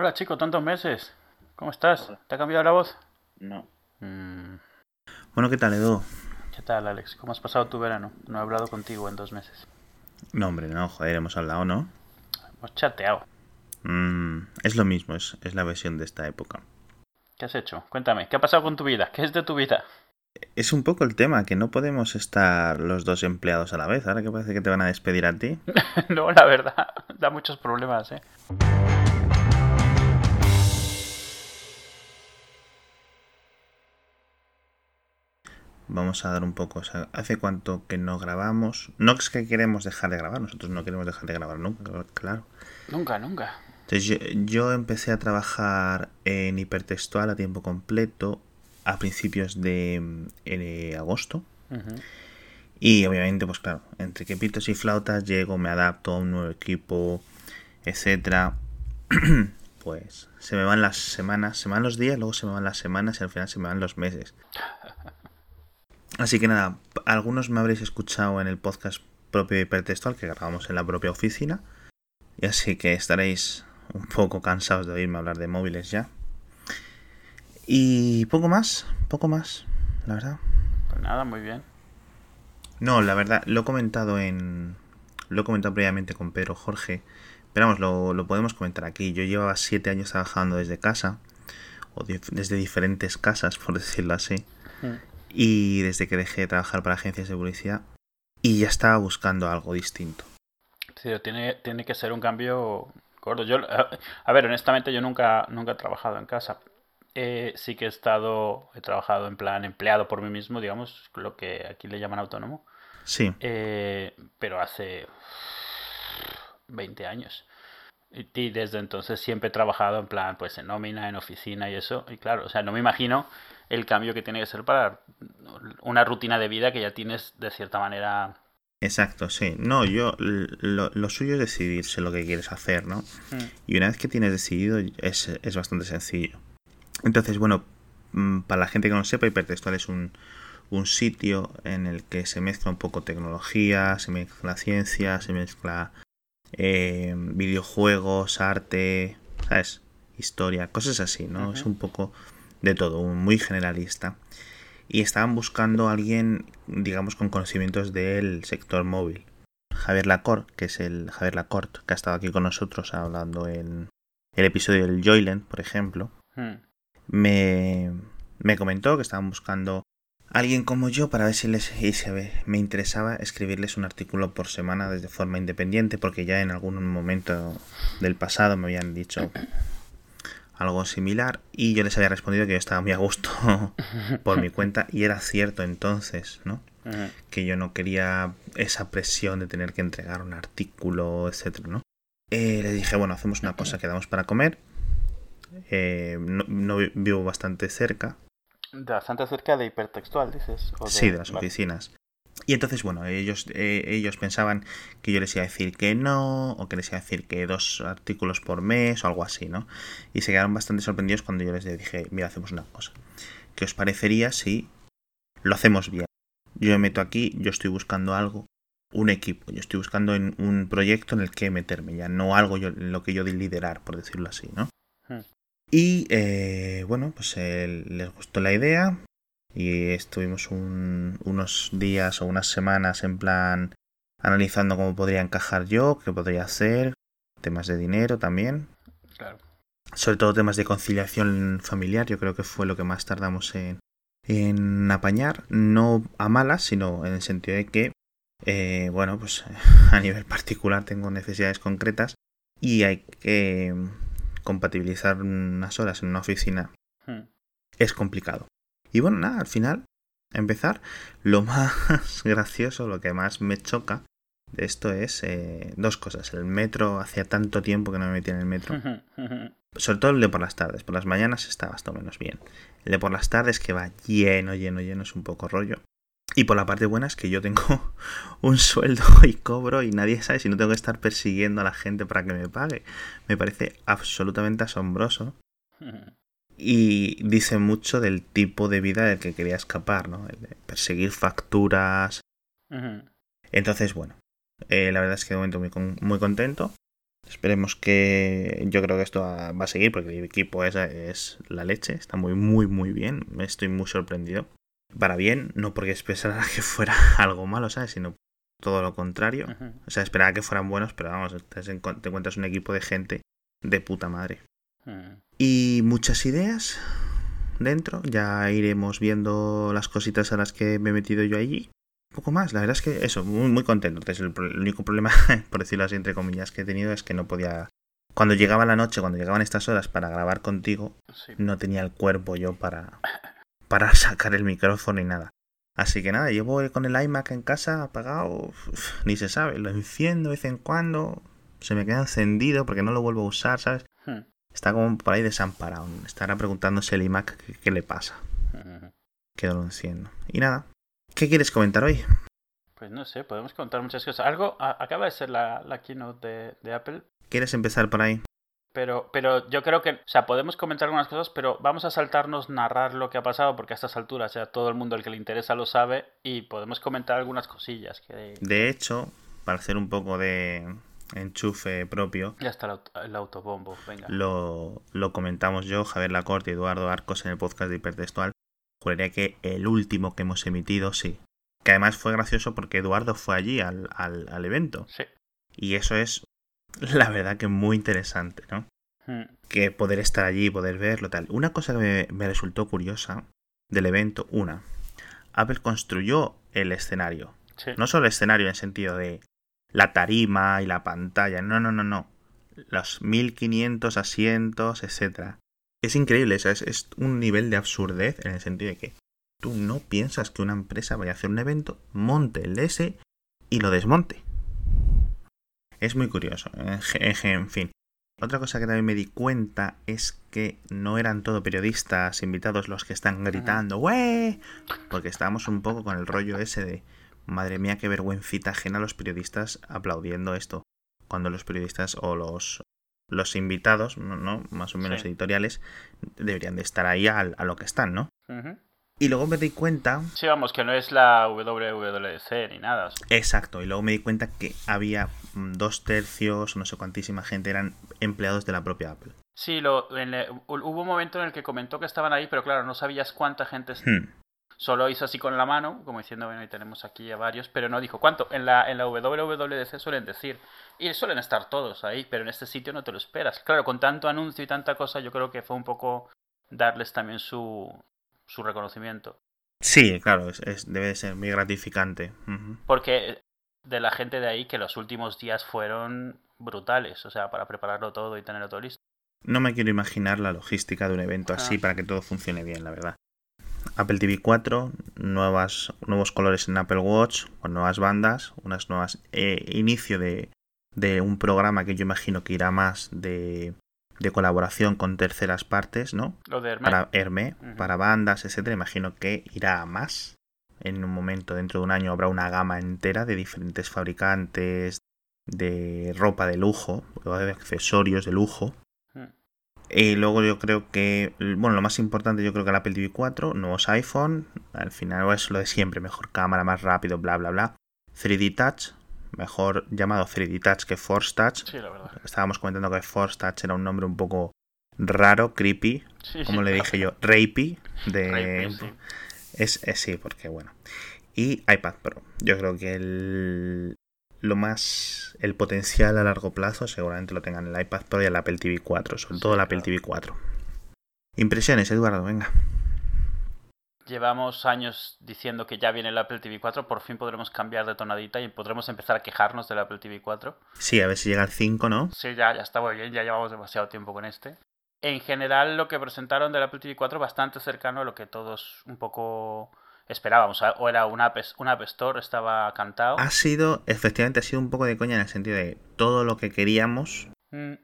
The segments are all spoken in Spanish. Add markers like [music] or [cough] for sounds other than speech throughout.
Hola chico, tantos meses. ¿Cómo estás? ¿Te ha cambiado la voz? No. Mm, Bueno, ¿qué tal, Edu? ¿Qué tal, Alex? ¿Cómo has pasado tu verano? No he hablado contigo en dos meses. No, hombre, no, joder, hemos hablado, ¿no? Hemos chateado. Mm, es lo mismo, es, es la versión de esta época. ¿Qué has hecho? Cuéntame, ¿qué ha pasado con tu vida? ¿Qué es de tu vida? Es un poco el tema, que no podemos estar los dos empleados a la vez. Ahora que parece que te van a despedir a ti. [laughs] no, la verdad, [laughs] da muchos problemas, ¿eh? Vamos a dar un poco. O sea, ¿hace cuánto que no grabamos? No es que queremos dejar de grabar, nosotros no queremos dejar de grabar nunca, claro. Nunca, nunca. Entonces yo, yo empecé a trabajar en hipertextual a tiempo completo a principios de eh, agosto. Y obviamente, pues claro, entre que pitos y flautas llego, me adapto a un nuevo equipo, etcétera. [clears throat] pues se me van las semanas, se me van los días, luego se me van las semanas y al final se me van los meses. [laughs] Así que nada, algunos me habréis escuchado en el podcast propio hipertextual que grabamos en la propia oficina. Y así que estaréis un poco cansados de oírme hablar de móviles ya. Y poco más, poco más, la verdad. Pues nada, muy bien. No, la verdad, lo he comentado en. Lo he comentado previamente con Pedro Jorge. Pero vamos, lo, lo podemos comentar aquí. Yo llevaba siete años trabajando desde casa. O desde diferentes casas, [laughs] por decirlo así. Mm. Y desde que dejé de trabajar para agencias de publicidad. Y ya estaba buscando algo distinto. Sí, tiene, tiene que ser un cambio gordo. Yo, a, ver, honestamente, yo nunca, nunca he trabajado en casa. Eh, sí que he estado, he trabajado en plan empleado por mí mismo, digamos, lo que aquí le llaman autónomo. Sí, Eh, pero hace 20 años. Y, desde entonces siempre he trabajado en plan, pues en nómina, en oficina y eso. Y claro, o sea, no me imagino el cambio que tiene que ser para una rutina de vida que ya tienes de cierta manera. exacto, sí. No, yo. Lo, lo suyo es decidirse lo que quieres hacer, ¿no? Mm, Y una vez que tienes decidido, es, es bastante sencillo. Entonces, bueno, mm, para la gente que no sepa, Hipertextual es un, un sitio en el que se mezcla un poco tecnología, se mezcla ciencia, se mezcla eh, videojuegos, arte, ¿sabes? Historia, cosas así, ¿no? Es un poco de todo, muy generalista. Y estaban buscando a alguien, digamos, con conocimientos del sector móvil. Javier Lacort, que es el Javier Lacort, que ha estado aquí con nosotros hablando en el episodio del Joyland, por ejemplo, mm. me, me comentó que estaban buscando alguien como yo para ver si les y se me interesaba escribirles un artículo por semana desde forma independiente, porque ya en algún momento del pasado me habían dicho algo similar y yo les había respondido que yo estaba muy a gusto [laughs] por mi cuenta y era cierto entonces, ¿no? Que yo no quería esa presión de tener que entregar un artículo, etcétera, ¿no? Eh, le dije, bueno, hacemos una cosa, quedamos para comer. Eh, no, no vi- vivo bastante cerca, Bastante cerca de hipertextual, dices. o sí, de las vale. oficinas. Y entonces, bueno, ellos, eh, ellos pensaban que yo les iba a decir que no, o que les iba a decir que dos artículos por mes, o algo así, ¿no? Y se quedaron bastante sorprendidos cuando yo les dije, mira, hacemos una cosa. ¿Qué os parecería si lo hacemos bien? Yo me meto aquí, yo estoy buscando algo, un equipo, yo estoy buscando en un proyecto en el que meterme, ya no algo yo, en lo que yo de liderar, por decirlo así, ¿no? Y eh, bueno, pues eh, les gustó la idea y estuvimos un- unos días o unas semanas en plan analizando cómo podría encajar yo, qué podría hacer, temas de dinero también, Claro. sobre todo temas de conciliación familiar, yo creo que fue lo que más tardamos en, en apañar, no a malas, sino en el sentido de que, eh, bueno, pues [laughs] a nivel particular tengo necesidades concretas y hay que compatibilizar unas horas en una oficina Mm. es complicado. Y bueno, nada, al final, a empezar, lo [laughs] más gracioso, lo que más me choca de esto es eh, dos cosas. El metro, hacía tanto tiempo que no me metía en el metro. [laughs] Sobre todo el de por las tardes. Por las mañanas está más o menos bien. El de por las tardes que va lleno, lleno, lleno, es un poco rollo. Y por la parte buena es que yo tengo [laughs] un sueldo [laughs] y cobro y nadie sabe si no tengo que estar persiguiendo a la gente para que me pague. Me parece absolutamente asombroso y dice mucho del tipo de vida del que quería escapar, ¿no? El de perseguir facturas. Entonces, bueno, eh, la verdad es que de momento muy, con- muy contento. Esperemos que yo creo que esto va a seguir porque el equipo es, es la leche, está muy muy muy bien, estoy muy sorprendido. Para bien, no porque esperara que fuera [laughs] algo malo, ¿sabes? Sino todo lo contrario. O sea, esperaba que fueran buenos, pero vamos, te, encuentras un equipo de gente de puta madre. Y muchas ideas dentro, ya iremos viendo las cositas a las que me he metido yo allí poco más. La verdad es que eso, muy, muy contento. Entonces, el, único problema, [laughs] por decirlo así, entre comillas, que he tenido es que no podía. Cuando llegaba la noche, cuando llegaban estas horas para grabar contigo, no tenía el cuerpo yo para, para [laughs] sacar el micrófono y nada. Así que nada, llevo con el iMac en casa apagado, ni se sabe, lo enciendo de vez en cuando, se me queda encendido porque no lo vuelvo a usar, ¿sabes? Hmm. Está como por ahí desamparado. Estará preguntándose el iMac qué, le pasa. Que lo enciendo. Y nada, ¿Qué quieres comentar hoy? Pues no sé, podemos contar muchas cosas. Algo acaba de ser la, keynote de, Apple. ¿Quieres empezar por ahí? Pero, pero yo creo que, o sea, podemos comentar algunas cosas, pero vamos a saltarnos narrar lo que ha pasado, porque a estas alturas ya todo el mundo el que le interesa lo sabe, y podemos comentar algunas cosillas. Que... De hecho, para hacer un poco de enchufe propio. Ya está el, autobombo, venga. Lo, lo comentamos yo, Javier Lacorte y Eduardo Arcos en el podcast de Hipertextual. Juraría que el último que hemos emitido, sí. Que además fue gracioso porque Eduardo fue allí al, al, evento. Sí. Y eso es, [laughs] la verdad, que muy interesante, ¿no? Hmm. Que poder estar allí, poder verlo, tal. Una cosa que me, resultó curiosa del evento, una, Apple construyó el escenario. No solo el escenario en el sentido de la tarima y la pantalla, no, no, no, no. Los 1500 asientos, etcétera. Es increíble, es, es un nivel de absurdez en el sentido de que tú no piensas que una empresa vaya a hacer un evento, monte el S y lo desmonte. Es muy curioso, en fin. Otra cosa que también me di cuenta es que no eran todo periodistas invitados los que están gritando, ¡Wey! Porque estábamos un poco con el rollo ese de, madre mía, qué vergüencita ajena los periodistas aplaudiendo esto. Cuando los periodistas o los los invitados, ¿no? Más o menos editoriales, deberían de estar ahí a, lo que están, ¿no? Y luego me di cuenta... Sí, vamos, que no es la WWDC ni nada. Exacto, y luego me di cuenta que había dos tercios, no sé cuantísima gente, eran empleados de la propia Apple. Sí, lo, hubo un momento en el que comentó que estaban ahí, pero claro, no sabías cuánta gente... Hmm. Solo hizo así con la mano, como diciendo, bueno, y tenemos aquí a varios, pero no dijo cuánto. En la, en la WWDC suelen decir, y suelen estar todos ahí, pero en este sitio no te lo esperas. Claro, con tanto anuncio y tanta cosa, yo creo que fue un poco darles también su, su reconocimiento. Sí, claro, es, debe ser muy gratificante. Porque de la gente de ahí que los últimos días fueron brutales, o sea, para prepararlo todo y tenerlo todo listo. No me quiero imaginar la logística de un evento así para que todo funcione bien, la verdad. Apple TV 4, nuevas, nuevos colores en Apple Watch, con nuevas bandas, unas nuevas eh, inicio de, de, un programa que yo imagino que irá más de, de colaboración con terceras partes, ¿no? Lo de Hermé. Para Hermé, para bandas, etcétera. Imagino que irá a más. En un momento, dentro de un año, habrá una gama entera de diferentes fabricantes de ropa de lujo, de accesorios de lujo, y luego yo creo que, bueno, lo más importante yo creo que el Apple TV 4, nuevos iPhone, al final es lo de siempre, mejor cámara, más rápido, bla, bla, bla. 3D Touch, mejor llamado 3D Touch que Force Touch. Sí, la verdad. Estábamos comentando que Force Touch era un nombre un poco raro, creepy, como le dije yo, rapey, de... es, es, sí, porque bueno. Y iPad Pro. Yo creo que el, lo más el potencial a largo plazo seguramente lo tengan el iPad Pro y el Apple TV 4, sobre todo el Apple TV 4. Impresiones, Eduardo, venga. Llevamos años diciendo que ya viene el Apple TV 4, por fin podremos cambiar de tonadita y podremos empezar a quejarnos del Apple TV 4. Sí, a ver si llega el 5, ¿no? Sí, ya, ya está muy bien, ya llevamos demasiado tiempo con este. En general, lo que presentaron del Apple TV 4 bastante cercano a lo que todos un poco esperábamos. O era una App, una Store, estaba cantado. Ha sido, efectivamente, ha sido un poco de coña en el sentido de todo lo que queríamos mm.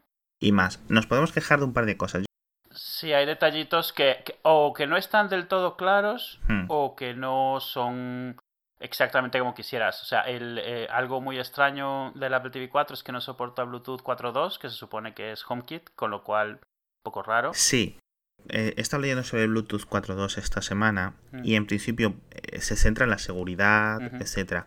y más. Nos podemos quejar de un par de cosas. Sí, hay detallitos que, o que no están del todo claros hmm. o que no son exactamente como quisieras. O sea, el, eh, algo muy extraño del Apple TV 4 es que no soporta Bluetooth 4.2, que se supone que es HomeKit, con lo cual poco raro. Sí, eh, he estado leyendo sobre Bluetooth 4.2 esta semana Mm. y en principio eh, se centra en la seguridad, Ujú. etcétera.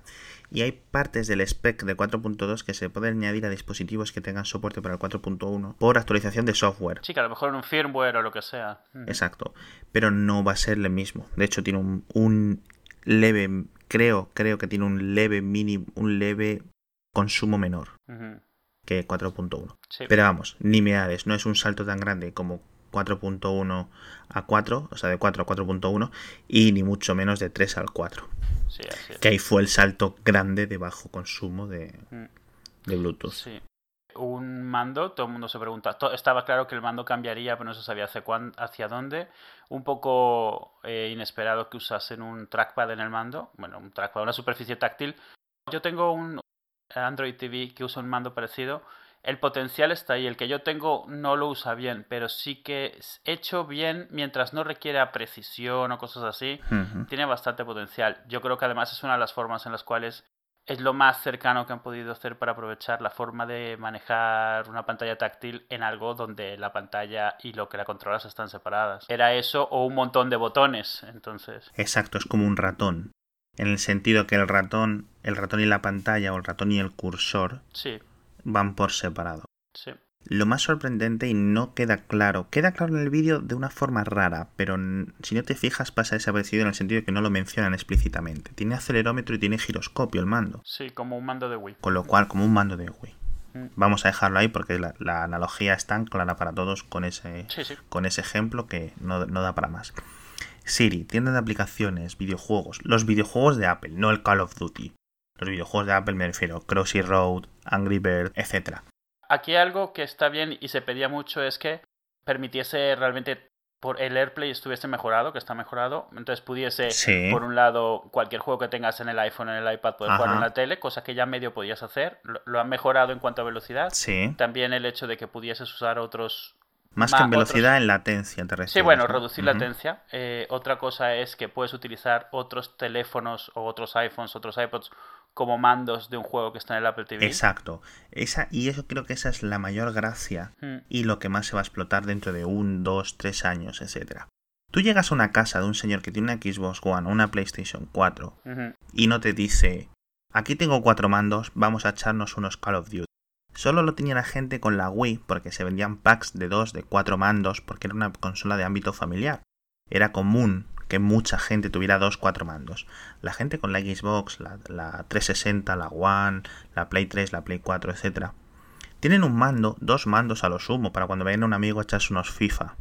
Y hay partes del spec de 4.2 que se pueden añadir a dispositivos que tengan soporte para el 4.1 por actualización de software. Sí, que a lo mejor en un firmware o lo que sea. Mm. Exacto. Pero no va a ser el mismo. De hecho, tiene un, un leve, creo, creo que tiene un leve mini, un leve consumo menor. Que 4.1. Sí. Pero vamos, nimiedades, no es un salto tan grande como 4.1 a 4, o sea, de 4 a 4.1, y ni mucho menos de 3 al 4. Sí, así es. Que ahí fue el salto grande de bajo consumo de, Mm. de Bluetooth. Sí. Un mando, todo el mundo se pregunta. Estaba claro que el mando cambiaría, pero no se sabía hacia, cuán- hacia dónde. Un poco eh, inesperado que usasen un trackpad en el mando. Bueno, un trackpad, una superficie táctil. Yo tengo un Android TV que usa un mando parecido. El potencial está ahí. El que yo tengo no lo usa bien, pero sí que es hecho bien mientras no requiera precisión o cosas así tiene bastante potencial. Yo creo que además es una de las formas en las cuales es lo más cercano que han podido hacer para aprovechar la forma de manejar una pantalla táctil en algo donde la pantalla y lo que la controlas están separadas. Era eso o un montón de botones, entonces. Exacto, es como un ratón. En el sentido que el ratón, el ratón y la pantalla o el ratón y el cursor Sí, van por separado. sí. Lo más sorprendente y no queda claro, queda claro en el vídeo de una forma rara, pero si no te fijas pasa desapercibido en el sentido de que no lo mencionan explícitamente. Tiene acelerómetro y tiene giroscopio el mando, Sí, como un mando de Wii. con lo cual como un mando de Wii. Mm. Vamos a dejarlo ahí porque la, la analogía es tan clara para todos con ese, sí. con ese ejemplo que no, no da para más. Siri, tienda de aplicaciones, videojuegos, los videojuegos de Apple, no el Call of Duty. Los videojuegos de Apple me refiero, Crossy Road, Angry Bird, etc. Aquí algo que está bien y se pedía mucho es que permitiese realmente por el AirPlay estuviese mejorado, que está mejorado, entonces pudiese Sí. por un lado cualquier juego que tengas en el iPhone, en el iPad, poder Ajá. jugar en la tele, cosa que ya medio podías hacer, lo, lo han mejorado en cuanto a velocidad, Sí. también el hecho de que pudieses usar otros Más que en velocidad, en latencia te refieres, Sí, bueno, ¿no? reducir latencia. Eh, otra cosa es que puedes utilizar otros teléfonos o otros iPhones, otros iPods como mandos de un juego que está en el Apple TV. Exacto. Esa, y eso creo que esa es la mayor gracia Mm, y lo que más se va a explotar dentro de un, dos, tres años, etcétera. Tú llegas a una casa de un señor que tiene una Xbox One o una PlayStation 4 ujú. y no te dice, aquí tengo cuatro mandos, vamos a echarnos unos Call of Duty. Solo lo tenía la gente con la Wii porque se vendían packs de dos, de cuatro mandos porque era una consola de ámbito familiar. Era común que mucha gente tuviera dos, cuatro mandos. La gente con la Xbox, la, la 360, la One, la Play 3, la Play 4, etc. Tienen un mando, dos mandos a lo sumo para cuando vayan a un amigo a echarse unos FIFA.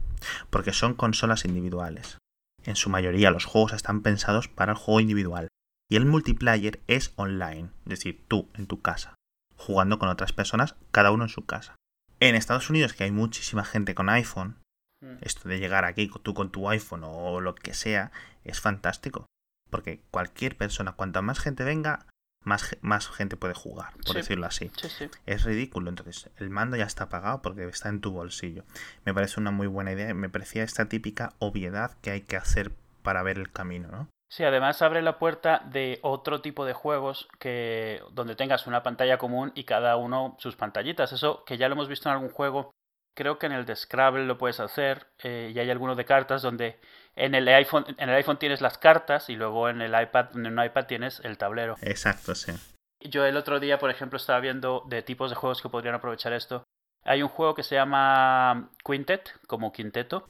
Porque son consolas individuales. En su mayoría los juegos están pensados para el juego individual. Y el multiplayer es online, es decir, tú en tu casa, jugando con otras personas, cada uno en su casa. En Estados Unidos, que hay muchísima gente con iPhone, Mm. esto de llegar aquí tú con tu iPhone o lo que sea, es fantástico. Porque cualquier persona, cuanta más gente venga, más, más gente puede jugar, por Sí. decirlo así. Sí, sí. Es ridículo, entonces el mando ya está pagado porque está en tu bolsillo. Me parece una muy buena idea, me parecía esta típica obviedad que hay que hacer para ver el camino, ¿no? Sí, además abre la puerta de otro tipo de juegos que donde tengas una pantalla común y cada uno sus pantallitas. Eso que ya lo hemos visto en algún juego. Creo que en el de Scrabble lo puedes hacer eh, y hay alguno de cartas donde en el iPhone en el iPhone tienes las cartas y luego en el iPad en un iPad tienes el tablero. Exacto, sí. Yo el otro día, por ejemplo, estaba viendo de tipos de juegos que podrían aprovechar esto. Hay un juego que se llama Quintet, como quinteto,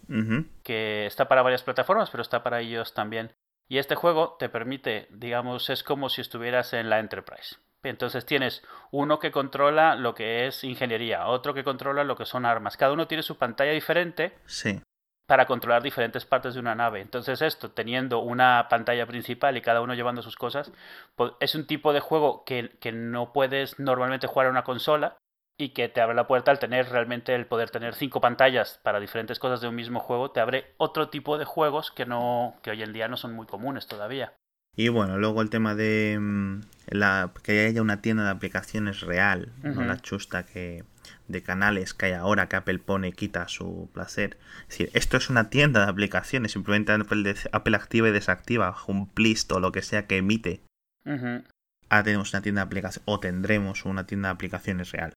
que está para varias plataformas, pero está para ellos también. Y este juego te permite, digamos, es como si estuvieras en la Enterprise. Entonces tienes uno que controla lo que es ingeniería, otro que controla lo que son armas. Cada uno tiene su pantalla diferente Sí. para controlar diferentes partes de una nave. Entonces esto, teniendo una pantalla principal y cada uno llevando sus cosas, es un tipo de juego que, que no puedes normalmente jugar a una consola y que te abre la puerta al tener realmente el poder tener cinco pantallas para diferentes cosas de un mismo juego, te abre otro tipo de juegos que no que hoy en día no son muy comunes todavía. Y bueno, luego el tema de mm, la, que haya una tienda de aplicaciones real, no la chusta que de canales que hay ahora que Apple pone y quita a su placer. Es decir, esto es una tienda de aplicaciones, simplemente Apple, activa y desactiva un plist o lo que sea que emite. Ujú. Ahora tenemos una tienda de aplicaciones o tendremos una tienda de aplicaciones real.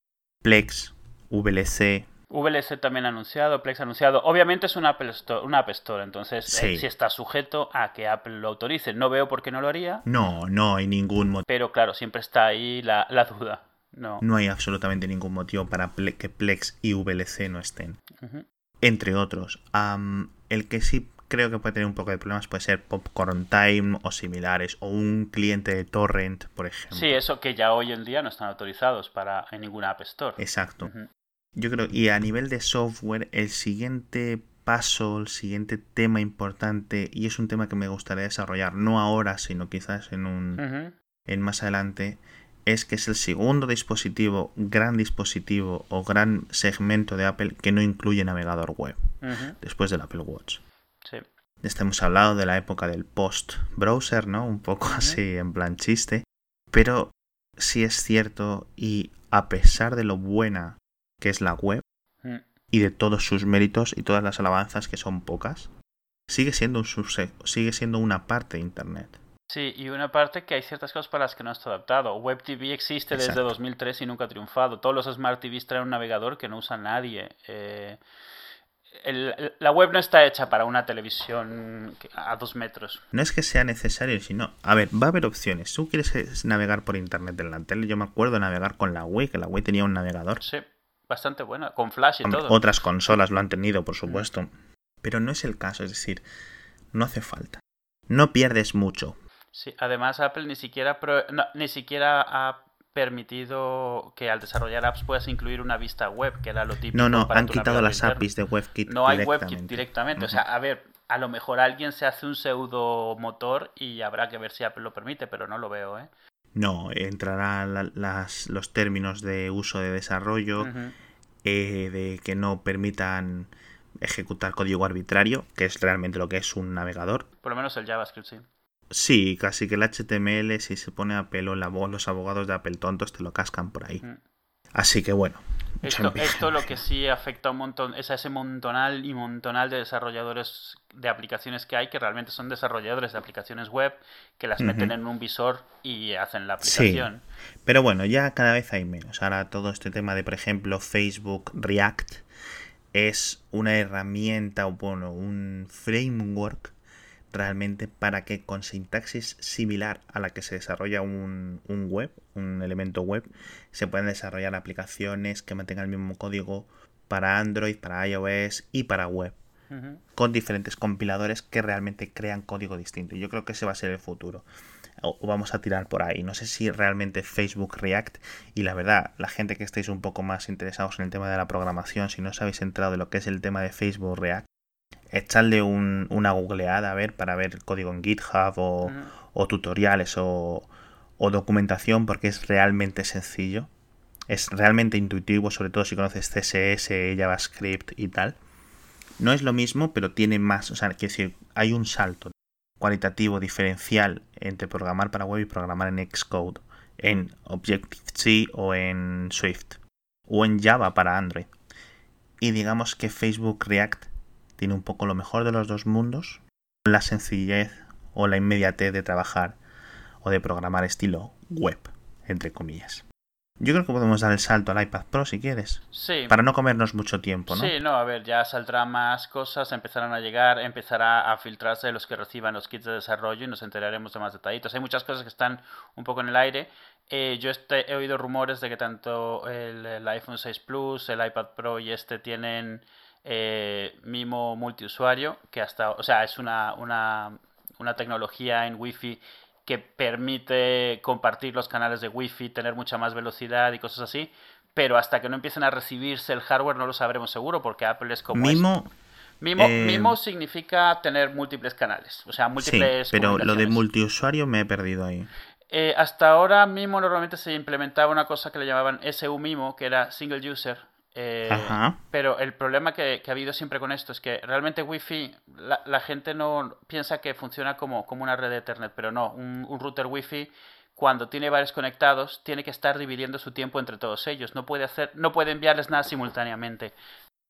Plex, VLC, VLC también anunciado, Plex anunciado. Obviamente es una Apple Store, una App Store entonces Sí. eh, si está sujeto a que Apple lo autorice. No veo por qué no lo haría, No, no hay ningún motivo. pero claro, siempre está ahí la, la duda. No. No hay absolutamente ningún motivo para ple- que Plex y VLC no estén. Entre otros. El que sí creo que puede tener un poco de problemas puede ser Popcorn Time o similares. O un cliente de Torrent, por ejemplo. Sí, eso que ya hoy en día no están autorizados para en ninguna App Store. Exacto. Yo creo, y a nivel de software, el siguiente paso, el siguiente tema importante, y es un tema que me gustaría desarrollar, no ahora, sino quizás en un en más adelante, es que es el segundo dispositivo, gran dispositivo o gran segmento de Apple que no incluye navegador web, después del Apple Watch. Sí. Hemos hablado de la época del post-browser, ¿no? Un poco así en plan chiste. Pero sí es cierto, y a pesar de lo buena que es la web, Mm. y de todos sus méritos y todas las alabanzas que son pocas, sigue siendo un subse- sigue siendo una parte de Internet. Sí, y una parte que hay ciertas cosas para las que no está adaptado. Web TV existe desde Exacto. 2003 y nunca ha triunfado. Todos los Smart TVs traen un navegador que no usa nadie. Eh, el- la web no está hecha para una televisión a dos metros. No es que sea necesario, sino, a ver, va a haber opciones. Tú quieres navegar por internet en la tele, yo me acuerdo de navegar con la Wii, que la Wii tenía un navegador. Sí, bastante buena, con flash y Hombre, todo. otras consolas lo han tenido, por supuesto. Pero no es el caso, es decir, no hace falta. No pierdes mucho. Sí, además Apple ni siquiera, pro- no, ni siquiera ha permitido que al desarrollar apps puedas incluir una vista web, que era lo típico. No, no, para han quitado las interno. APIs de WebKit No hay WebKit directamente. O sea, a ver, a lo mejor alguien se hace un pseudo motor y habrá que ver si Apple lo permite, pero no lo veo, ¿eh? No, entrarán las, los términos de uso de desarrollo, eh, de que no permitan ejecutar código arbitrario, que es realmente lo que es un navegador. Por lo menos el JavaScript, sí. Sí, casi que el HTML, si se pone a pelo la voz, los abogados de Apple tontos te lo cascan por ahí. Mm. Así que bueno. Esto, esto lo que sí afecta un montón es a ese montonal y montonal de desarrolladores de aplicaciones que hay que realmente son desarrolladores de aplicaciones web que las meten en un visor y hacen la Sí. aplicación. Pero bueno, ya cada vez hay menos. Ahora todo este tema de, por ejemplo, Facebook React es una herramienta o bueno, un framework realmente para que con sintaxis similar a la que se desarrolla un, un web, un elemento web, se puedan desarrollar aplicaciones que mantengan el mismo código para Android, para iOS y para web con diferentes compiladores que realmente crean código distinto. Yo creo que ese va a ser el futuro. O vamos a tirar por ahí. No sé si realmente Facebook React y la verdad, la gente que estéis un poco más interesados en el tema de la programación, si no os habéis entrado de lo que es el tema de Facebook React, echadle un- una googleada a ver para ver código en GitHub o, tutoriales o, o documentación porque es realmente sencillo. Es realmente intuitivo, sobre todo si conoces CSS, JavaScript y tal. No es lo mismo, pero tiene más, o sea, quiero decir, hay un salto cualitativo diferencial entre programar para web y programar en Xcode, en Objective-C o en Swift, o en Java para Android. Y digamos que Facebook React tiene un poco lo mejor de los dos mundos, la sencillez o la inmediatez de trabajar o de programar estilo web, entre comillas. Yo creo que podemos dar el salto al iPad Pro si quieres, Sí. para no comernos mucho tiempo, ¿no? Sí, no, a ver, ya saldrán más cosas, empezarán a llegar, empezará a filtrarse los que reciban los kits de desarrollo y nos enteraremos de más detallitos. Hay muchas cosas que están un poco en el aire. Eh, yo este- he oído rumores de que tanto el, el iPhone 6 Plus, el iPad Pro y este tienen eh, mimo multiusuario, que hasta, o sea, es una, una, una tecnología en Wi-Fi que permite compartir los canales de Wi-Fi, tener mucha más velocidad y cosas así, pero hasta que no empiecen a recibirse el hardware no lo sabremos seguro porque Apple es como es. Mimo, Mimo, eh, Mimo significa tener múltiples canales, o sea, sí, múltiples pero lo de multiusuario me he perdido ahí. Eh, hasta ahora Mimo normalmente se implementaba una cosa que le llamaban SU Mimo, que era Single User. Eh. Pero el problema que, que ha habido siempre con esto es que realmente Wi-Fi, la, la gente no piensa que funciona como, como una red de Ethernet, pero no, un, un router Wi-Fi cuando tiene varios conectados tiene que estar dividiendo su tiempo entre todos ellos, no puede hacer, no puede enviarles nada simultáneamente.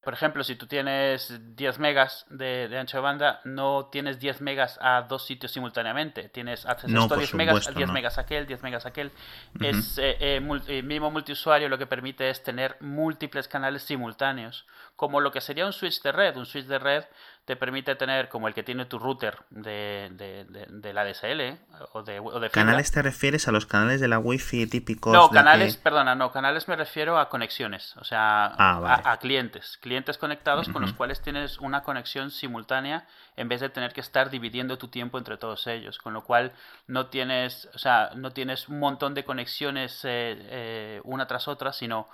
Por ejemplo, si tú tienes 10 megas de, ancho de banda, no tienes 10 megas a dos sitios simultáneamente. Tienes acceso a 10 megas, 10 megas aquel, 10 megas aquel. Es eh, eh, eh, mínimo multiusuario lo que permite es tener múltiples canales simultáneos, como lo que sería un switch de red. Un switch de red te permite tener como el que tiene tu router de, de, de, la DSL o de, o de ¿Canales te refieres a los canales de la Wi-Fi típicos? No, canales, perdona, no, canales me refiero a conexiones, o sea, ah, a, clientes, clientes conectados con los cuales tienes una conexión simultánea en vez de tener que estar dividiendo tu tiempo entre todos ellos, con lo cual no tienes, o sea, no tienes un montón de conexiones eh, eh, una tras otra, sino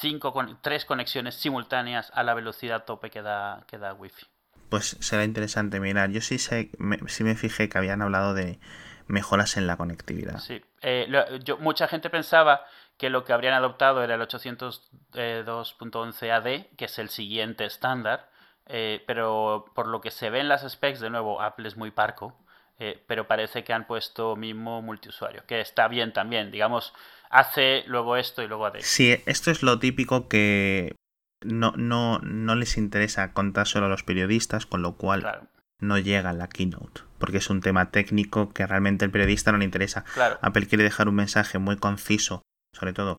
cinco, tres conexiones simultáneas a la velocidad tope que da, que da Wi-Fi pues será interesante mirar. Yo sí sé, me, sí me fijé que habían hablado de mejoras en la conectividad. Sí, eh, yo, mucha gente pensaba que lo que habrían adoptado era el 802.11 AD, que es el siguiente estándar, eh, pero por lo que se ve en las specs, de nuevo, Apple es muy parco, eh, pero parece que han puesto mismo multiusuario, que está bien también, digamos, hace luego esto y luego AD. Sí, esto es lo típico que no, no, no les interesa contar solo a los periodistas, con lo cual no llega a la keynote, porque es un tema técnico que realmente al periodista no le interesa. Apple quiere dejar un mensaje muy conciso, sobre todo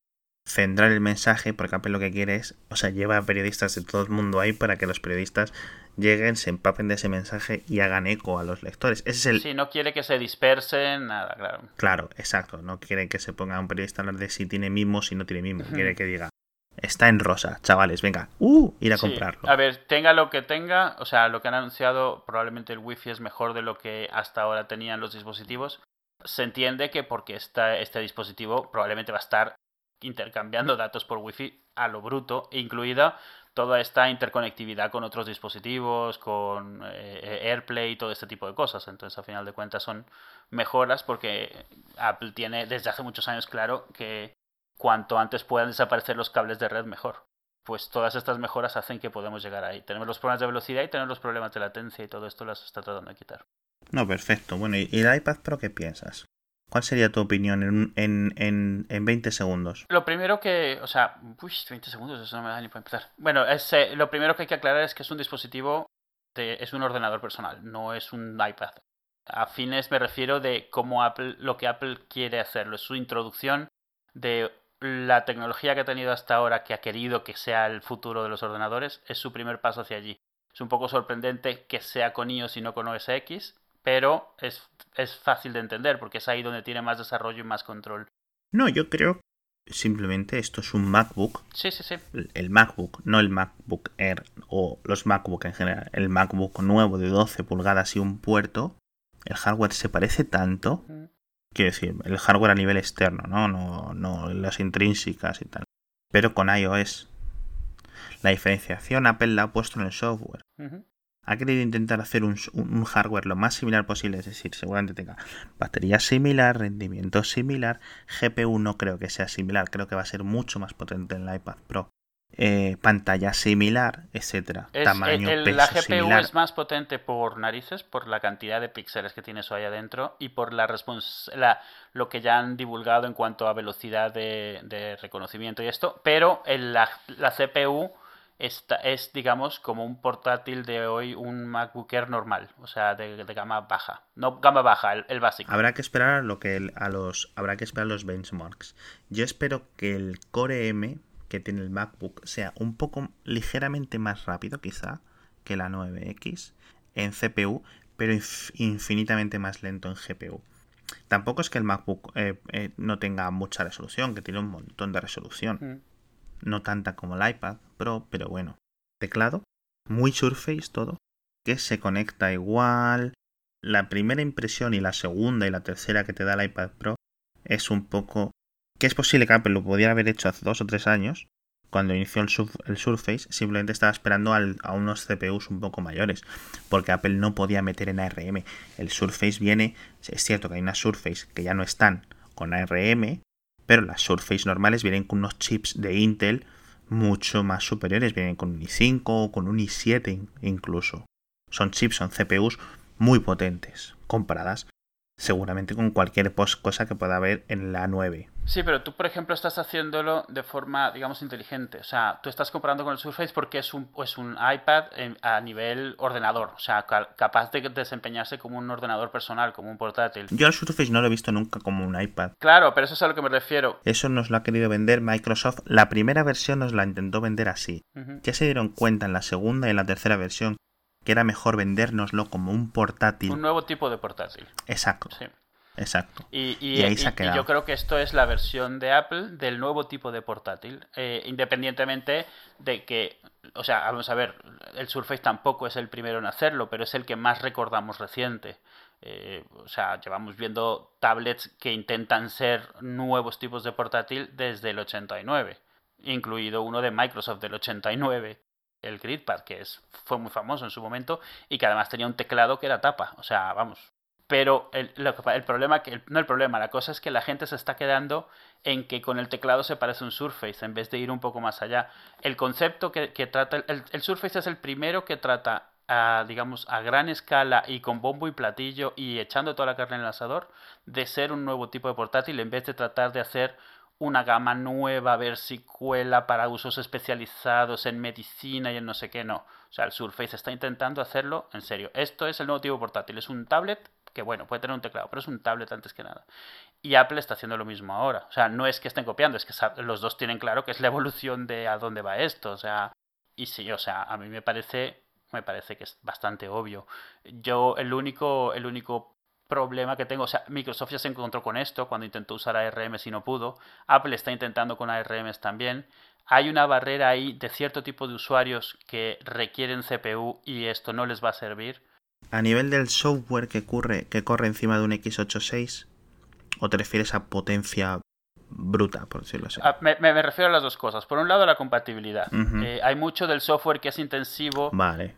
centrar el mensaje, porque Apple lo que quiere es, o sea, lleva a periodistas de todo el mundo ahí para que los periodistas lleguen, se empapen de ese mensaje y hagan eco a los lectores. Ese es el... Sí, no quiere que se dispersen, nada, claro. Claro, exacto. No quiere que se ponga un periodista a hablar de si tiene mismo, si no tiene mismo. Quiere que diga, Está en rosa, chavales, venga, uh, ir a comprarlo. A ver, tenga lo que tenga, o sea, lo que han anunciado, probablemente el wifi es mejor de lo que hasta ahora tenían los dispositivos. Se entiende que porque está este dispositivo probablemente va a estar intercambiando datos por wifi a lo bruto, incluida toda esta interconectividad con otros dispositivos, con eh, AirPlay y todo este tipo de cosas. Entonces, a final de cuentas, son mejoras porque Apple tiene desde hace muchos años claro que cuanto antes puedan desaparecer los cables de red, mejor. Pues todas estas mejoras hacen que podamos llegar ahí. Tenemos los problemas de velocidad y tenemos los problemas de latencia y todo esto las está tratando de quitar. No, perfecto. Bueno, ¿y el iPad Pro qué piensas? ¿Cuál sería tu opinión en, en, en, en 20 segundos? Lo primero que, o sea, uy, 20 segundos, eso no me da ni para empezar. Bueno, es, lo primero que hay que aclarar es que es un dispositivo, es un ordenador personal, no es un iPad. A fines me refiero de cómo Apple, lo que Apple quiere hacerlo, es su introducción de la tecnología que ha tenido hasta ahora, que ha querido que sea el futuro de los ordenadores, es su primer paso hacia allí. Es un poco sorprendente que sea con iOS y no con OS X, pero es, es fácil de entender porque es ahí donde tiene más desarrollo y más control. No, yo creo simplemente esto es un MacBook. Sí, sí, sí. El MacBook, no el MacBook Air o los MacBook en general. El MacBook nuevo de 12 pulgadas y un puerto. El hardware se parece tanto mm. Quiero decir, el hardware a nivel externo, ¿no? No, no las intrínsecas y tal. Pero con iOS. La diferenciación Apple la ha puesto en el software. Ha querido intentar hacer un, un, hardware lo más similar posible, es decir, seguramente tenga batería similar, rendimiento similar, GPU no creo que sea similar, creo que va a ser mucho más potente en el iPad Pro. Eh, pantalla similar, etcétera. Tamaño, el, La GPU es más potente por narices, por la cantidad de píxeles que tiene eso ahí adentro y por la, la lo que ya han divulgado en cuanto a velocidad de, reconocimiento y esto. Pero la, la, CPU esta, es, digamos, como un portátil de hoy, un MacBook Air normal, o sea, de, gama baja. No gama baja, el, básico. Habrá que esperar a lo que a los habrá que esperar los benchmarks. Yo espero que el Core M que tiene el MacBook sea un poco ligeramente más rápido quizá que la 9X en CPU, pero infinitamente más lento en GPU. Tampoco es que el MacBook eh, eh, no tenga mucha resolución, que tiene un montón de resolución. Mm. No tanta como el iPad Pro, pero bueno. Teclado, muy Surface todo, que se conecta igual. La primera impresión y la segunda y la tercera que te da el iPad Pro es un poco que es posible que Apple lo pudiera haber hecho hace dos o tres años, cuando inició el, Surface, simplemente estaba esperando a unos CPUs un poco mayores, porque Apple no podía meter en ARM. El Surface viene, es cierto que hay unas Surface que ya no están con ARM, pero las Surface normales vienen con unos chips de Intel mucho más superiores, vienen con un i5 o con un i7 incluso. Son chips, son CPUs muy potentes, comparadas seguramente con cualquier cosa que pueda haber en la 9. Sí, pero tú, por ejemplo, estás haciéndolo de forma, digamos, inteligente. O sea, tú estás comparando con el Surface porque es un, es un iPad a nivel ordenador. O sea, capaz de desempeñarse como un ordenador personal, como un portátil. Yo el Surface no lo he visto nunca como un iPad. Claro, pero eso es a lo que me refiero. Eso nos lo ha querido vender Microsoft. La primera versión nos la intentó vender así. Ya se dieron cuenta en la segunda y en la tercera versión que era mejor vendérnoslo como un portátil. Un nuevo tipo de portátil. Exacto. Sí. Exacto. Y, ahí se ha quedado. yo creo que esto es la versión de Apple del nuevo tipo de portátil. Eh, independientemente de que, o sea, vamos a ver, el Surface tampoco es el primero en hacerlo, pero es el que más recordamos reciente. Eh, o sea, llevamos viendo tablets que intentan ser nuevos tipos de portátil desde el 89, incluido uno de Microsoft del 89 el GridPad, que es, fue muy famoso en su momento y que además tenía un teclado que era tapa. O sea, vamos. Pero el, el problema, que no el problema, la cosa es que la gente se está quedando en que con el teclado se parece un Surface en vez de ir un poco más allá. El concepto que, trata, el, el, Surface es el primero que trata, a, digamos, a gran escala y con bombo y platillo y echando toda la carne en el asador, de ser un nuevo tipo de portátil en vez de tratar de hacer una gama nueva, ver si cuela para usos especializados en medicina y en no sé qué, no. O sea, el Surface está intentando hacerlo en serio. Esto es el nuevo tipo portátil, es un tablet que bueno, puede tener un teclado, pero es un tablet antes que nada. Y Apple está haciendo lo mismo ahora. O sea, no es que estén copiando, es que los dos tienen claro que es la evolución de a dónde va esto. O sea, y sí, o sea, a mí me parece, me parece que es bastante obvio. Yo, el único, el único problema que tengo. O sea, Microsoft ya se encontró con esto cuando intentó usar ARM y no pudo. Apple está intentando con ARMs también. Hay una barrera ahí de cierto tipo de usuarios que requieren CPU y esto no les va a servir. A nivel del software que corre, que corre encima de un x86, ¿o te refieres a potencia bruta, por decirlo así. Ah, me, refiero a las dos cosas. Por un lado, la compatibilidad. Eh, hay mucho del software que es intensivo,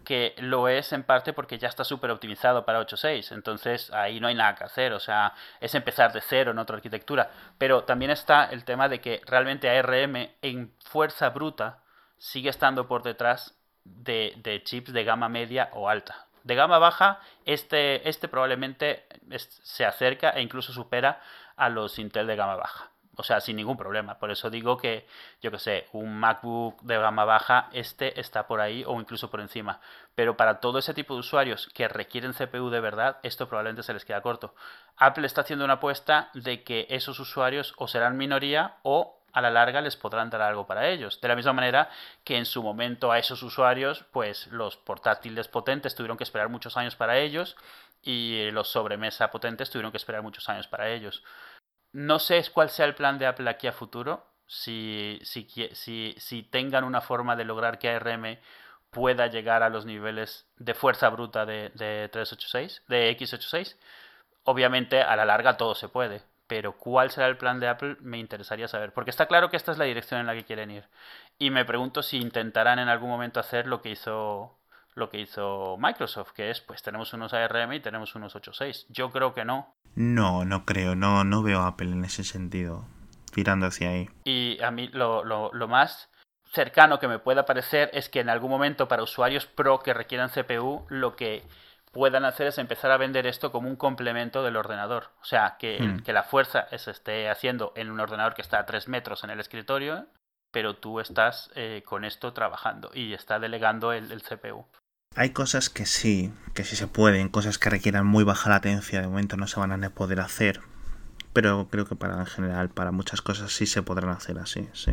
que lo es en parte porque ya está súper optimizado para 8.6. Entonces, ahí no hay nada que hacer. O sea, es empezar de cero en otra arquitectura. Pero también está el tema de que realmente ARM en fuerza bruta sigue estando por detrás de, chips de gama media o alta. De gama baja, este, este probablemente se acerca e incluso supera a los Intel de gama baja o sea, sin ningún problema. Por eso digo que, yo que sé, un MacBook de gama baja, este está por ahí o incluso por encima. Pero para todo ese tipo de usuarios que requieren CPU de verdad, esto probablemente se les queda corto. Apple está haciendo una apuesta de que esos usuarios o serán minoría o a la larga les podrán dar algo para ellos. De la misma manera que en su momento a esos usuarios, pues los portátiles potentes tuvieron que esperar muchos años para ellos y los sobremesa potentes tuvieron que esperar muchos años para ellos. No sé cuál sea el plan de Apple aquí a futuro. Si, si, si, si tengan una forma de lograr que ARM pueda llegar a los niveles de fuerza bruta de, de 386, de x86. Obviamente, a la larga todo se puede. Pero cuál será el plan de Apple me interesaría saber. Porque está claro que esta es la dirección en la que quieren ir. Y me pregunto si intentarán en algún momento hacer lo que hizo lo que hizo Microsoft, que es pues tenemos unos ARM y tenemos unos 8.6. Yo creo que no. No, no creo, no, no veo a Apple en ese sentido, tirando hacia ahí. Y a mí lo, lo, lo más cercano que me pueda parecer es que en algún momento para usuarios pro que requieran CPU, lo que puedan hacer es empezar a vender esto como un complemento del ordenador. O sea, que, hmm. que la fuerza se esté haciendo en un ordenador que está a 3 metros en el escritorio, pero tú estás eh, con esto trabajando y está delegando el, el CPU. Hay cosas que sí, que sí se pueden, cosas que requieran muy baja latencia, de momento no se van a poder hacer, pero creo que para en general, para muchas cosas sí se podrán hacer así, sí.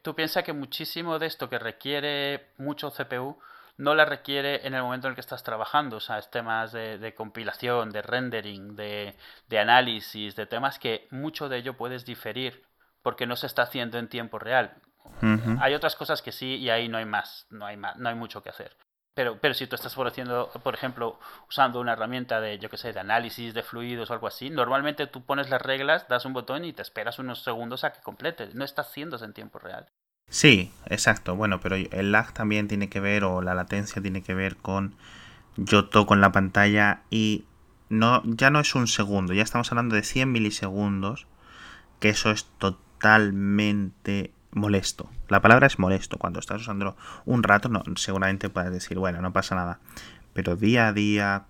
Tú piensas que muchísimo de esto que requiere mucho CPU no la requiere en el momento en el que estás trabajando, o sea, es temas de, compilación, de rendering, de, análisis, de temas que mucho de ello puedes diferir porque no se está haciendo en tiempo real. Hay otras cosas que sí y ahí no hay más, no hay más, no hay mucho que hacer. Pero, pero si tú estás por, haciendo, por ejemplo, usando una herramienta de, yo qué sé, de análisis de fluidos o algo así, normalmente tú pones las reglas, das un botón y te esperas unos segundos a que complete. No está haciéndose en tiempo real. Sí, exacto. Bueno, pero el lag también tiene que ver, o la latencia tiene que ver con yo toco en la pantalla y no, ya no es un segundo, ya estamos hablando de 100 milisegundos, que eso es totalmente molesto. La palabra es molesto. Cuando estás usándolo un rato, no, seguramente puedes decir, bueno, no pasa nada. Pero día a día,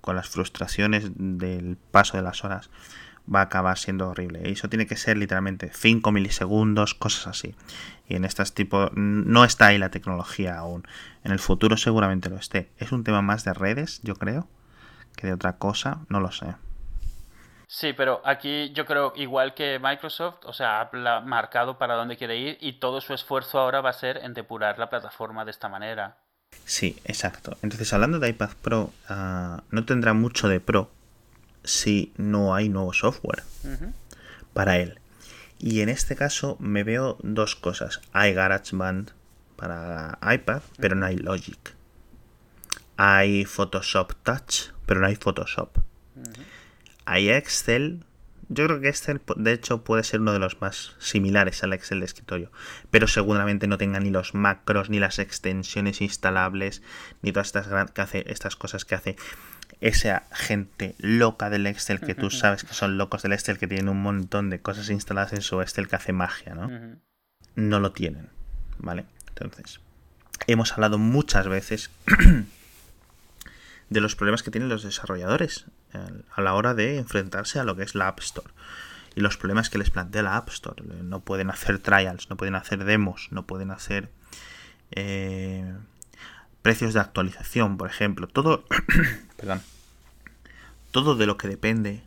con las frustraciones del paso de las horas, va a acabar siendo horrible. Y eso tiene que ser literalmente 5 milisegundos, cosas así. Y en estas tipos no está ahí la tecnología aún. En el futuro seguramente lo esté. Es un tema más de redes, yo creo, que de otra cosa, no lo sé. Sí, pero aquí yo creo igual que Microsoft, o sea, ha marcado para dónde quiere ir y todo su esfuerzo ahora va a ser en depurar la plataforma de esta manera. Sí, exacto. Entonces, hablando de iPad Pro, ah, no tendrá mucho de Pro si no hay nuevo software para él. Y en este caso me veo dos cosas. Hay GarageBand para iPad, pero no hay Logic. Hay Photoshop Touch, pero no hay Photoshop. Hay Excel. Yo creo que Excel, de hecho, puede ser uno de los más similares al Excel de escritorio. Pero seguramente no tenga ni los macros, ni las extensiones instalables, ni todas estas, que hace, estas cosas que hace esa gente loca del Excel que tú sabes que son locos del Excel que tienen un montón de cosas instaladas en su Excel que hace magia, ¿no? No lo tienen, ¿vale? Entonces, hemos hablado muchas veces [clears throat] de los problemas que tienen los desarrolladores a la hora de enfrentarse a lo que es la App Store y los problemas que les plantea la App Store. No pueden hacer trials, no pueden hacer demos, no pueden hacer eh, precios de actualización, por ejemplo. Todo, [coughs] perdón, todo de lo que depende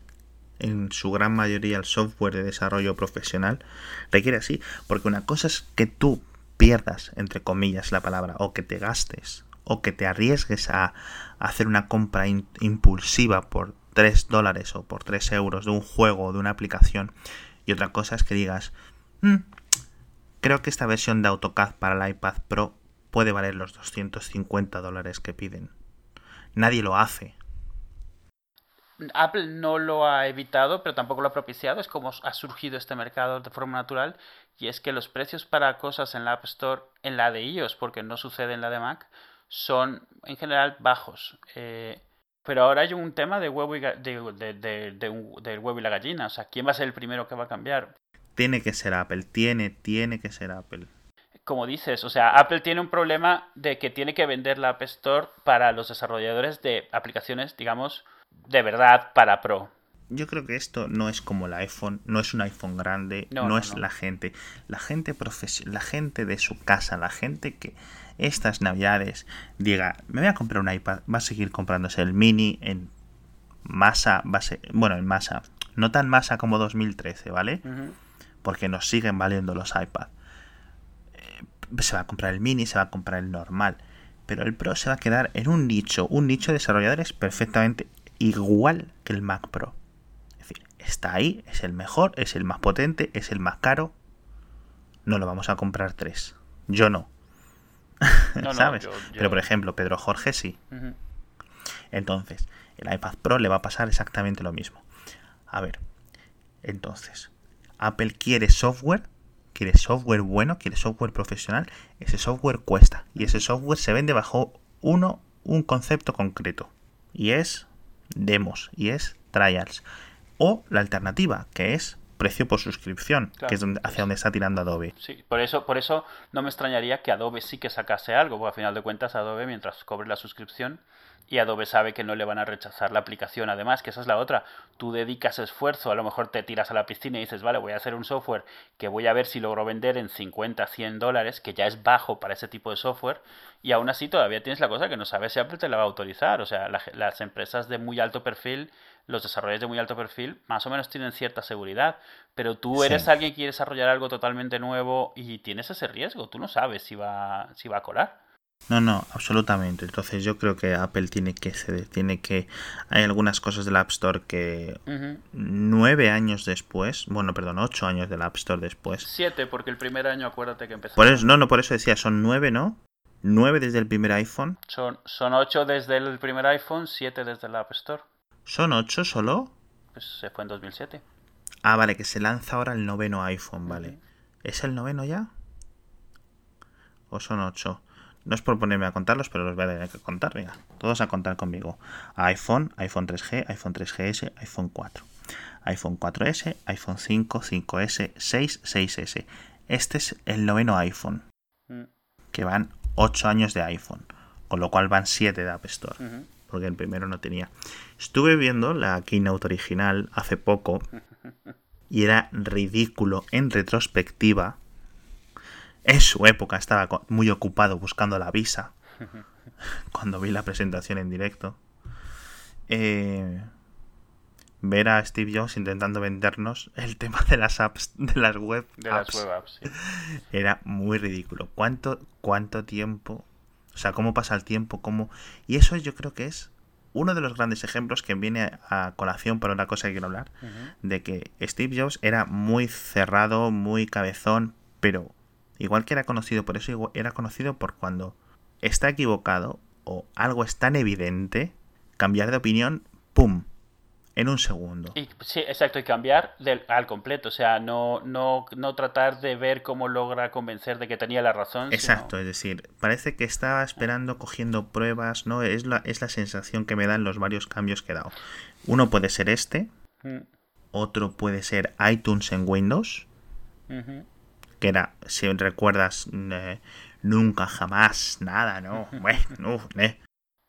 en su gran mayoría el software de desarrollo profesional requiere así, porque una cosa es que tú pierdas, entre comillas, la palabra, o que te gastes, o que te arriesgues a hacer una compra impulsiva por 3 dólares o por 3 euros de un juego o de una aplicación, y otra cosa es que digas, mm, creo que esta versión de AutoCAD para el iPad Pro puede valer los 250 dólares que piden. Nadie lo hace, Apple no lo ha evitado, pero tampoco lo ha propiciado. Es como ha surgido este mercado de forma natural. Y es que los precios para cosas en la App Store, en la de iOS, porque no sucede en la de Mac, son en general bajos. Eh, pero ahora hay un tema de huevo y de, del huevo y la gallina. O sea, ¿quién va a ser el primero que va a cambiar? Tiene que ser Apple, tiene, tiene que ser Apple. Como dices, o sea, Apple tiene un problema de que tiene que vender la App Store para los desarrolladores de aplicaciones, digamos, de verdad para Pro. Yo creo que esto no es como el iPhone, no es un iPhone grande, no, es la gente, la gente la gente de su casa, la gente que estas navidades diga, me voy a comprar un iPad, va a seguir comprándose el mini en masa, va bueno, en masa, no tan masa como 2013, ¿vale? Porque nos siguen valiendo los iPads. Eh, se va a comprar el mini, se va a comprar el normal, pero el Pro se va a quedar en un nicho, un nicho de desarrolladores perfectamente igual que el Mac Pro. Es decir, está ahí, es el mejor, es el más potente, es el más caro. No lo vamos a comprar tres. Yo no. [laughs] ¿Sabes? Pero por ejemplo, Pedro Jorge sí. Entonces, el iPad Pro le va a pasar exactamente lo mismo. A ver, entonces, Apple quiere software, quiere software bueno, quiere software profesional. Ese software cuesta y ese software se vende bajo uno, un concepto concreto. Y es demos y es trials. O la alternativa, que es precio por suscripción, que es donde, hacia donde está tirando Adobe. Sí, por eso, por eso no me extrañaría que Adobe sí que sacase algo, porque al final de cuentas Adobe, mientras cobre la suscripción, y Adobe sabe que no le van a rechazar la aplicación. Además, que esa es la otra. Tú dedicas esfuerzo, a lo mejor te tiras a la piscina y dices, vale, voy a hacer un software que voy a ver si logro vender en 50, 100 dólares, que ya es bajo para ese tipo de software, y aún así todavía tienes la cosa que no sabes si Apple te la va a autorizar. O sea, las empresas de muy alto perfil, los desarrolladores de muy alto perfil, más o menos tienen cierta seguridad, pero tú eres alguien que quiere desarrollar algo totalmente nuevo y tienes ese riesgo. Tú no sabes si va, si va a colar. No, no, absolutamente. Entonces yo creo que Apple tiene que ceder, tiene que... Hay algunas cosas del App Store que nueve años después, bueno, perdón, ocho años del App Store después. Siete, porque el primer año acuérdate que empezó. Por eso, no, no, por eso decía, son nueve, ¿no? Nueve desde el primer iPhone. Son, son ocho desde el primer iPhone, siete desde el App Store. ¿Son ocho solo? Pues se fue en 2007. Ah, vale, que se lanza ahora el noveno iPhone, vale. ¿Es el noveno ya? ¿O son ocho? No es por ponerme a contarlos, pero los voy a tener que contar. Venga, todos a contar conmigo. iPhone, iPhone 3G, iPhone 3GS, iPhone 4. iPhone 4S, iPhone 5, 5S, 6, 6S. Este es el noveno iPhone. Mm. Que van 8 años de iPhone. Con lo cual van 7 de App Store. Porque el primero no tenía. Estuve viendo la keynote original hace poco y era ridículo en retrospectiva. En su época estaba muy ocupado buscando la visa [laughs] cuando vi la presentación en directo. Eh, ver a Steve Jobs intentando vendernos el tema de las apps, de las web de Las web apps Era muy ridículo. ¿Cuánto, ¿Cuánto tiempo? O sea, cómo pasa el tiempo, cómo... Y eso yo creo que es uno de los grandes ejemplos que viene a colación para una cosa que quiero hablar, de que Steve Jobs era muy cerrado, muy cabezón, pero igual que era conocido por eso, era conocido por cuando está equivocado o algo es tan evidente, cambiar de opinión, ¡pum! En un segundo. Y, sí, exacto, y cambiar al completo, o sea, no, no, no tratar de ver cómo logra convencer de que tenía la razón. Exacto, es decir, parece que estaba esperando, cogiendo pruebas, ¿no? Es la, es la sensación que me dan los varios cambios que he dado. Uno puede ser este, mm. otro puede ser iTunes en Windows, que era, si recuerdas, eh, nunca, jamás, nada, ¿no? bueno, eh.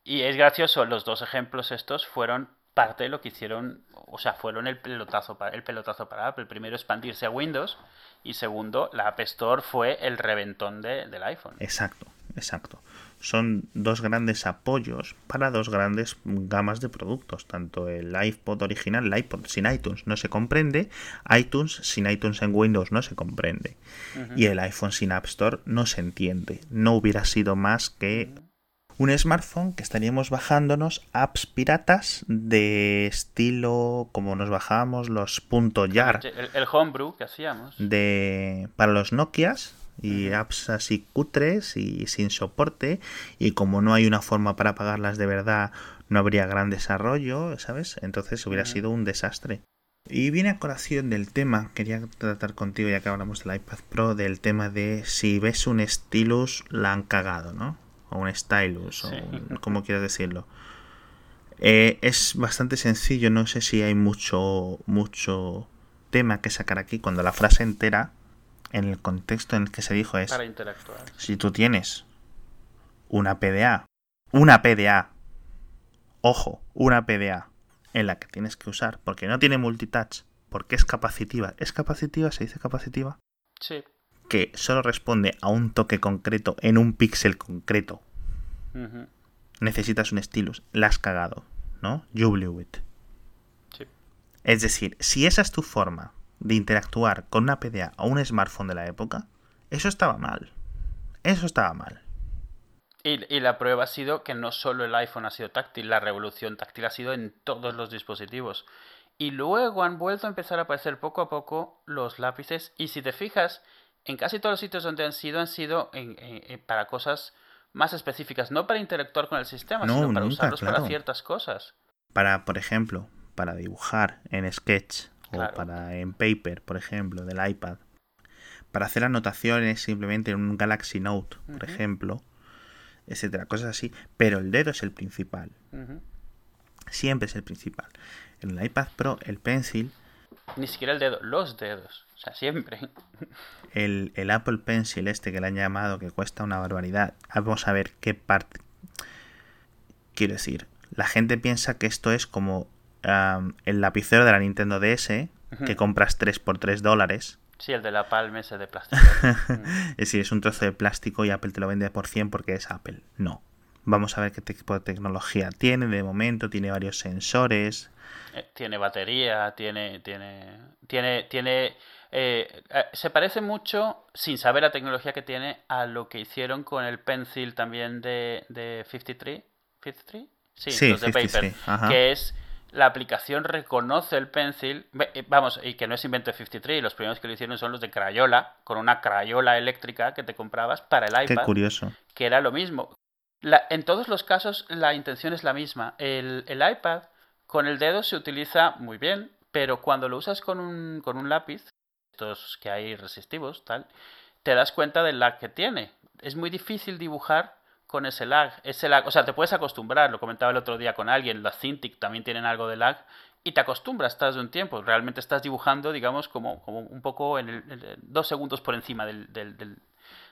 Y es gracioso, los dos ejemplos estos fueron parte de lo que hicieron, o sea, fueron el pelotazo para, el pelotazo para Apple. Primero expandirse a Windows y segundo, la App Store fue el reventón del iPhone. Exacto, exacto. Son dos grandes apoyos para dos grandes gamas de productos. Tanto el iPod original, el iPod sin iTunes no se comprende, iTunes sin iTunes en Windows no se comprende. Y el iPhone sin App Store no se entiende. No hubiera sido más que un smartphone que estaríamos bajándonos apps piratas de estilo como nos bajábamos los .jar. El, el homebrew que hacíamos. De, para los Nokias y apps así cutres y sin soporte y como no hay una forma para pagarlas de verdad no habría gran desarrollo, ¿sabes? Entonces hubiera sido un desastre. Y viene a colación del tema, quería tratar contigo ya que hablamos del iPad Pro, del tema de si ves un stylus la han cagado, ¿no? O un stylus, o como quieras decirlo. Eh, es bastante sencillo, no sé si hay mucho, mucho tema que sacar aquí cuando la frase entera, en el contexto en el que se dijo es... Para interactuar. Si tú tienes una PDA, una PDA, ojo, una PDA en la que tienes que usar, porque no tiene multitouch, porque es capacitiva. ¿Es capacitiva? ¿Se dice capacitiva? Sí que solo responde a un toque concreto en un píxel concreto. Necesitas un stylus. La has cagado, ¿no? You blew it. Sí. Es decir, si esa es tu forma de interactuar con una PDA o un smartphone de la época, eso estaba mal. Eso estaba mal. Y, y, la prueba ha sido que no solo el iPhone ha sido táctil, la revolución táctil ha sido en todos los dispositivos. Y luego han vuelto a empezar a aparecer poco a poco los lápices. Y si te fijas, en casi todos los sitios donde han sido, han sido para cosas más específicas, no para interactuar con el sistema, sino para usarlos para ciertas cosas. Para, por ejemplo, para dibujar en Sketch o para en Paper, por ejemplo, del iPad. Para hacer anotaciones simplemente en un Galaxy Note, por ejemplo, etcétera, cosas así. Pero el dedo es el principal. Siempre es el principal. En el iPad Pro, el Pencil. Ni siquiera el dedo, los dedos. O sea, siempre. El, Apple Pencil este que le han llamado, que cuesta una barbaridad. Vamos a ver qué parte... Quiero decir, la gente piensa que esto es como el lapicero de la Nintendo DS, que compras 3 por 3 dólares. Sí, el de la palma ese de plástico. [laughs] es decir, es un trozo de plástico y Apple te lo vende por 100 porque es Apple. No. Vamos a ver qué tipo de tecnología tiene de momento. Tiene varios sensores. Eh, tiene batería, tiene, tiene, tiene, tiene eh, eh, se parece mucho, sin saber la tecnología que tiene, a lo que hicieron con el Pencil también de, de 53. ¿53? Sí, los de Paper. Que es la aplicación reconoce el Pencil. Vamos, y que no es invento de 53. Los primeros que lo hicieron son los de Crayola, con una Crayola eléctrica que te comprabas para el iPad. Qué curioso. Que era lo mismo. En todos los casos, la intención es la misma. El, iPad con el dedo se utiliza muy bien, pero cuando lo usas con un, con un lápiz, que hay resistivos, tal, te das cuenta del lag que tiene. Es muy difícil dibujar con ese lag. Ese lag, o sea, te puedes acostumbrar, lo comentaba el otro día con alguien, las Cintiq también tienen algo de lag y te acostumbras, estás de un tiempo. Realmente estás dibujando, digamos, como, un poco en el, dos segundos por encima del, del,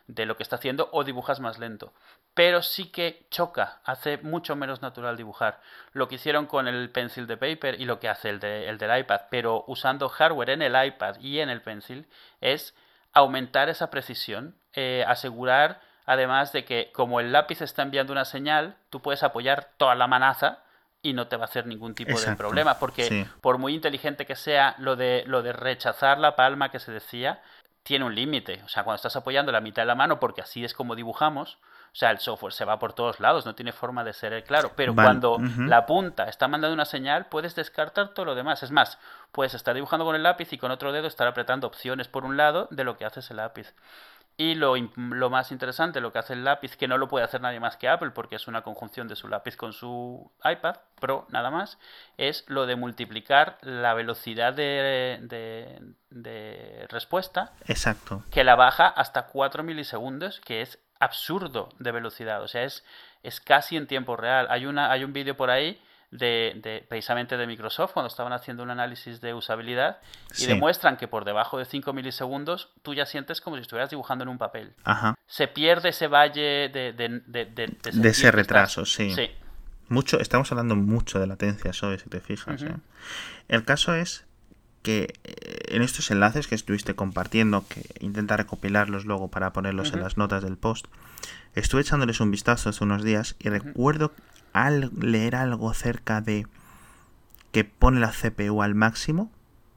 de lo que está haciendo o dibujas más lento. Pero sí que choca, hace mucho menos natural dibujar. Lo que hicieron con el pencil de paper y lo que hace el, de, el del iPad, pero usando hardware en el iPad y en el pencil, es aumentar esa precisión, eh, asegurar además de que como el lápiz está enviando una señal, tú puedes apoyar toda la manaza y no te va a hacer ningún tipo de problema, porque por muy inteligente que sea lo de, lo de rechazar la palma que se decía, tiene un límite. O sea, cuando estás apoyando la mitad de la mano, porque así es como dibujamos, o sea, el software se va por todos lados, no tiene forma de ser el claro. Pero cuando la punta está mandando una señal, puedes descartar todo lo demás. Es más, puedes estar dibujando con el lápiz y con otro dedo estar apretando opciones por un lado de lo que hace el lápiz. Y lo, lo, más interesante, lo que hace el lápiz, que no lo puede hacer nadie más que Apple, porque es una conjunción de su lápiz con su iPad Pro, nada más, es lo de multiplicar la velocidad de, de, de respuesta. Exacto. Que la baja hasta 4 milisegundos, que es absurdo de velocidad. O sea, es, es casi en tiempo real. Hay, una, hay un vídeo por ahí de, precisamente de Microsoft cuando estaban haciendo un análisis de usabilidad y demuestran que por debajo de 5 milisegundos tú ya sientes como si estuvieras dibujando en un papel. Se pierde ese valle de... De, ese retraso, sí. Mucho, estamos hablando mucho de latencia, eso si te fijas. ¿eh? El caso es que eh, en estos enlaces que estuviste compartiendo, que intenta recopilarlos luego para ponerlos en las notas del post, estuve echándoles un vistazo hace unos días y recuerdo al leer algo acerca de que pone la CPU al máximo.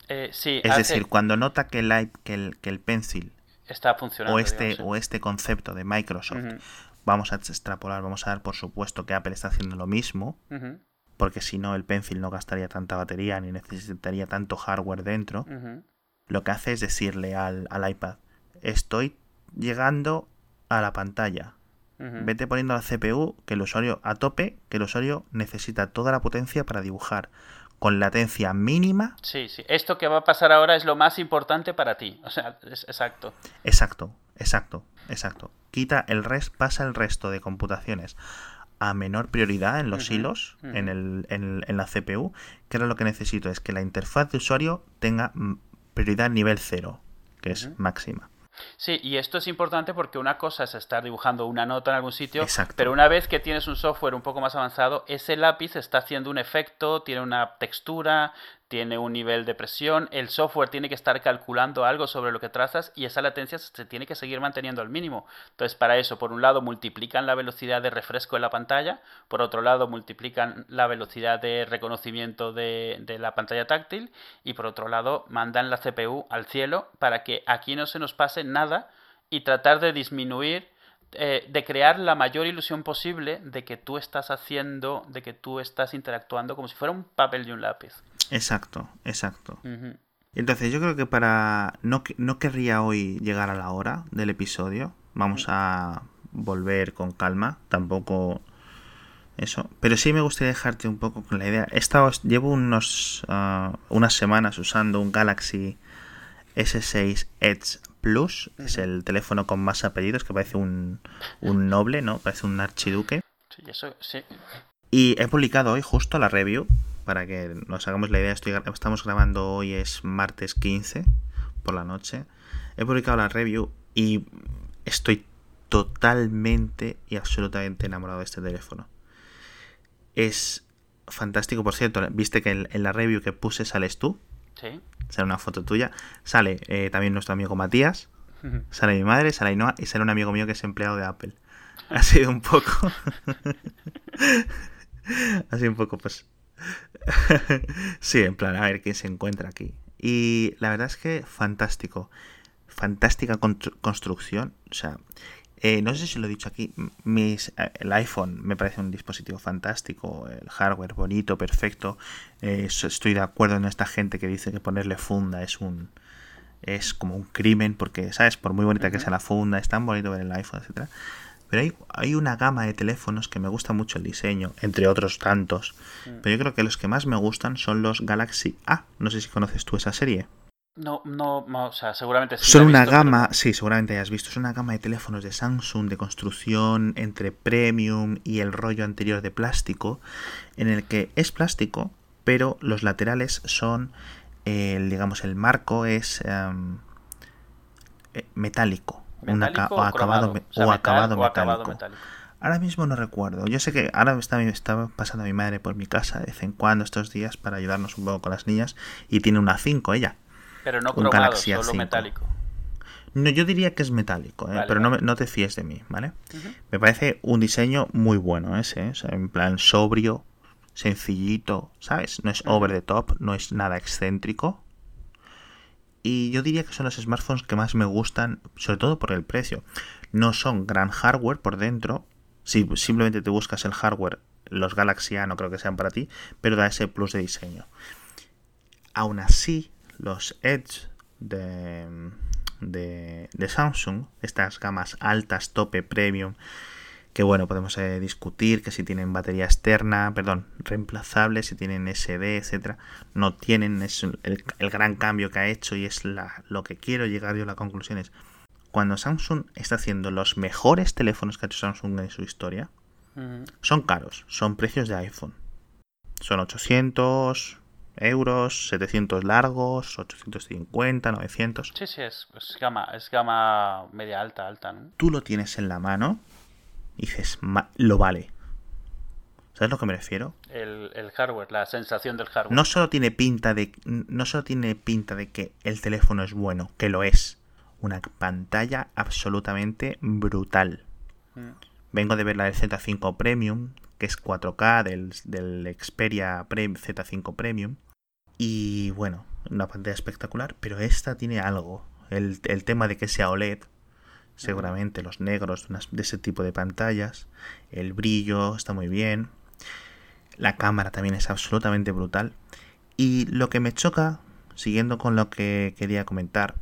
Eh, sí, es decir, cuando nota que el, que el, que el pencil está funcionando o este, o este concepto de Microsoft, vamos a extrapolar, vamos a dar por supuesto que Apple está haciendo lo mismo, porque si no el pencil no gastaría tanta batería ni necesitaría tanto hardware dentro. Lo que hace es decirle al, al iPad, estoy llegando a la pantalla Vete poniendo la CPU que el usuario a tope, que el usuario necesita toda la potencia para dibujar con latencia mínima. Sí, sí. Esto que va a pasar ahora es lo más importante para ti. O sea, es exacto. Exacto, exacto, exacto. Quita el resto, pasa el resto de computaciones a menor prioridad en los hilos, en, el, en, la CPU, que ahora lo que necesito es que la interfaz de usuario tenga prioridad nivel 0, que es máxima. Sí, y esto es importante porque una cosa es estar dibujando una nota en algún sitio, pero una vez que tienes un software un poco más avanzado, ese lápiz está haciendo un efecto, tiene una textura, tiene un nivel de presión, el software tiene que estar calculando algo sobre lo que trazas y esa latencia se tiene que seguir manteniendo al mínimo. Entonces, para eso, por un lado, multiplican la velocidad de refresco en la pantalla, por otro lado, multiplican la velocidad de reconocimiento de, la pantalla táctil y por otro lado, mandan la CPU al cielo para que aquí no se nos pase nada y tratar de disminuir eh, de crear la mayor ilusión posible de que tú estás haciendo, de que tú estás interactuando como si fuera un papel y un lápiz. Exacto, exacto. Entonces yo creo que para... No, no querría hoy llegar a la hora del episodio. Vamos a volver con calma. Tampoco eso. Pero sí me gustaría dejarte un poco con la idea. He estado, llevo unos, ah, unas semanas usando un Galaxy S6 Edge Plus. Es el teléfono con más apellidos, que parece un, un noble, ¿no? Parece un archiduque. Sí, eso, sí. Y he publicado hoy justo la review para que nos hagamos la idea, estamos grabando hoy es martes 15 por la noche. He publicado la review y estoy totalmente y absolutamente enamorado de este teléfono. Es fantástico, por cierto, viste que en, la review que puse sales tú. Sí. Sale una foto tuya. Sale eh, también nuestro amigo Matías. Sale mi madre, sale Ainhoa y sale un amigo mío que es empleado de Apple. [laughs] Ha sido un poco. [laughs] ha sido un poco, pues, [laughs] sí, en plan, a ver quién se encuentra aquí. Y la verdad es que fantástico. Fantástica construcción. O sea, eh, no sé si lo he dicho aquí. Mis, eh, el iPhone me parece un dispositivo fantástico. El hardware bonito, perfecto. Eh, estoy de acuerdo en esta gente que dice que ponerle funda es un. Es como un crimen, porque, ¿sabes? Por muy bonita que sea la funda, es tan bonito ver el iPhone, etcétera pero hay, hay una gama de teléfonos que me gusta mucho el diseño, entre otros tantos. Mm. Pero yo creo que los que más me gustan son los Galaxy A. No sé si conoces tú esa serie. No, no, o sea, seguramente sí. Son una gama, sí, seguramente hayas visto. Es una gama de teléfonos de Samsung de construcción entre premium y el rollo anterior de plástico, en el que es plástico, pero los laterales son, digamos, el marco es em, eh, metálico Un aca- ¿Metálico o acabado, O sea, o metal acabado o acabado metálico. Ahora mismo no recuerdo. Yo sé que ahora está, está pasando mi madre por mi casa de vez en cuando estos días para ayudarnos un poco con las niñas y tiene una 5 ella. Pero no Un cromado, Galaxy solo A5. metálico. No, yo diría que es metálico, ¿eh? Vale, pero no, vale. no te fíes de mí, ¿vale? Me parece un diseño muy bueno ese, ¿eh? O sea, en plan sobrio, sencillito, ¿sabes? No es over the top, no es nada excéntrico. Y yo diría que son los smartphones que más me gustan, sobre todo por el precio. No son gran hardware por dentro. Si simplemente te buscas el hardware, los Galaxy A no creo que sean para ti, pero da ese plus de diseño. Aún así, los Edge de, de, de Samsung, estas gamas altas, tope, premium, que bueno, podemos eh, discutir que si tienen batería externa, perdón, reemplazable, si tienen SD, etcétera, no tienen, es el, el gran cambio que ha hecho y es la, lo que quiero llegar yo a la conclusión es cuando Samsung está haciendo los mejores teléfonos que ha hecho Samsung en su historia, son caros, son precios de iPhone. Son 800 euros, 700 largos, 850, 900. Sí, sí, es, es gama, es gama media alta, alta, ¿no? Tú lo tienes en la mano y dices, "Ma- lo vale. ¿Sabes a lo que me refiero? El, el hardware, la sensación del hardware. No solo tiene pinta de no solo tiene pinta de que el teléfono es bueno, que lo es. Una pantalla absolutamente brutal. Mm. Vengo de ver la del Z5 Premium, que es 4K del, del Xperia Pre- Z5 Premium. Y bueno, una pantalla espectacular, pero esta tiene algo. El, el tema de que sea OLED, seguramente los negros de, ese tipo de pantallas, el brillo está muy bien, la cámara también es absolutamente brutal. Y lo que me choca, siguiendo con lo que quería comentar,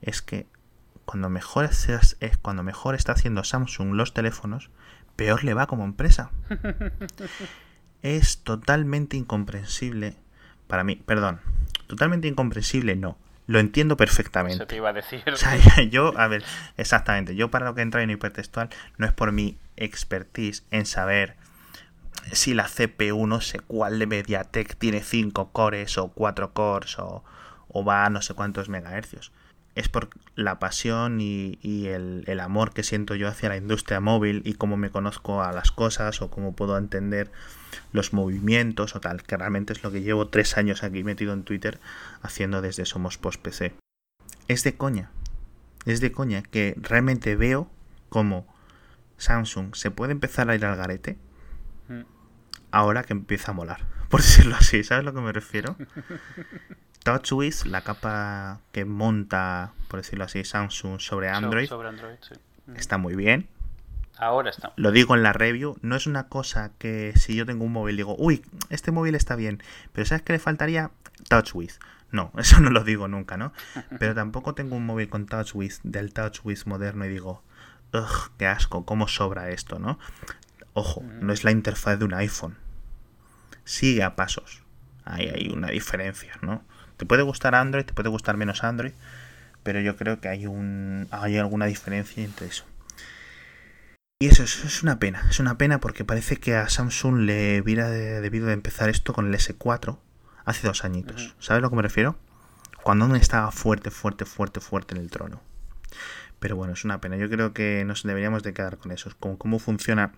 es que cuando mejor, es, es cuando mejor está haciendo Samsung los teléfonos, peor le va como empresa. [laughs] es totalmente incomprensible para mí, perdón, totalmente incomprensible no, lo entiendo perfectamente. Eso te iba a decir. O sea, [laughs] yo, a ver, exactamente, yo para lo que entra en hipertextual no es por mi expertise en saber si la CPU no sé cuál de Mediatek tiene 5 cores o 4 cores o, o va a no sé cuántos megahercios. Es por la pasión y, y el, el amor que siento yo hacia la industria móvil y cómo me conozco a las cosas o cómo puedo entender los movimientos o tal, que realmente es lo que llevo tres años aquí metido en Twitter haciendo desde Somos Post PC. Es de coña, es de coña que realmente veo cómo Samsung se puede empezar a ir al garete Mm. ahora que empieza a molar, [laughs] por decirlo así, ¿sabes a lo que me refiero? [laughs] TouchWiz, la capa que monta, por decirlo así, Samsung sobre So- Android, Sobre Android, sí. Está muy bien. Ahora está. Lo digo en la review, no es una cosa que si yo tengo un móvil digo, uy, este móvil está bien, pero ¿sabes qué le faltaría? TouchWiz. No, [laughs] eso no lo digo nunca, ¿no? Pero tampoco tengo un móvil con TouchWiz del TouchWiz moderno y digo, ugh, qué asco, cómo sobra esto, ¿no? Ojo, no es la interfaz de un iPhone. Sigue a pasos. Ahí hay una diferencia, ¿no? Te puede gustar Android, te puede gustar menos Android, pero yo creo que hay un hay alguna diferencia entre eso. Y eso, eso es una pena, es una pena porque parece que a Samsung le hubiera de- debido de empezar esto con el S4 hace dos añitos. ¿Sabes a lo que me refiero? Cuando aún estaba fuerte, fuerte, fuerte, fuerte en el trono. Pero bueno, es una pena. Yo creo que nos deberíamos de quedar con eso, con cómo funciona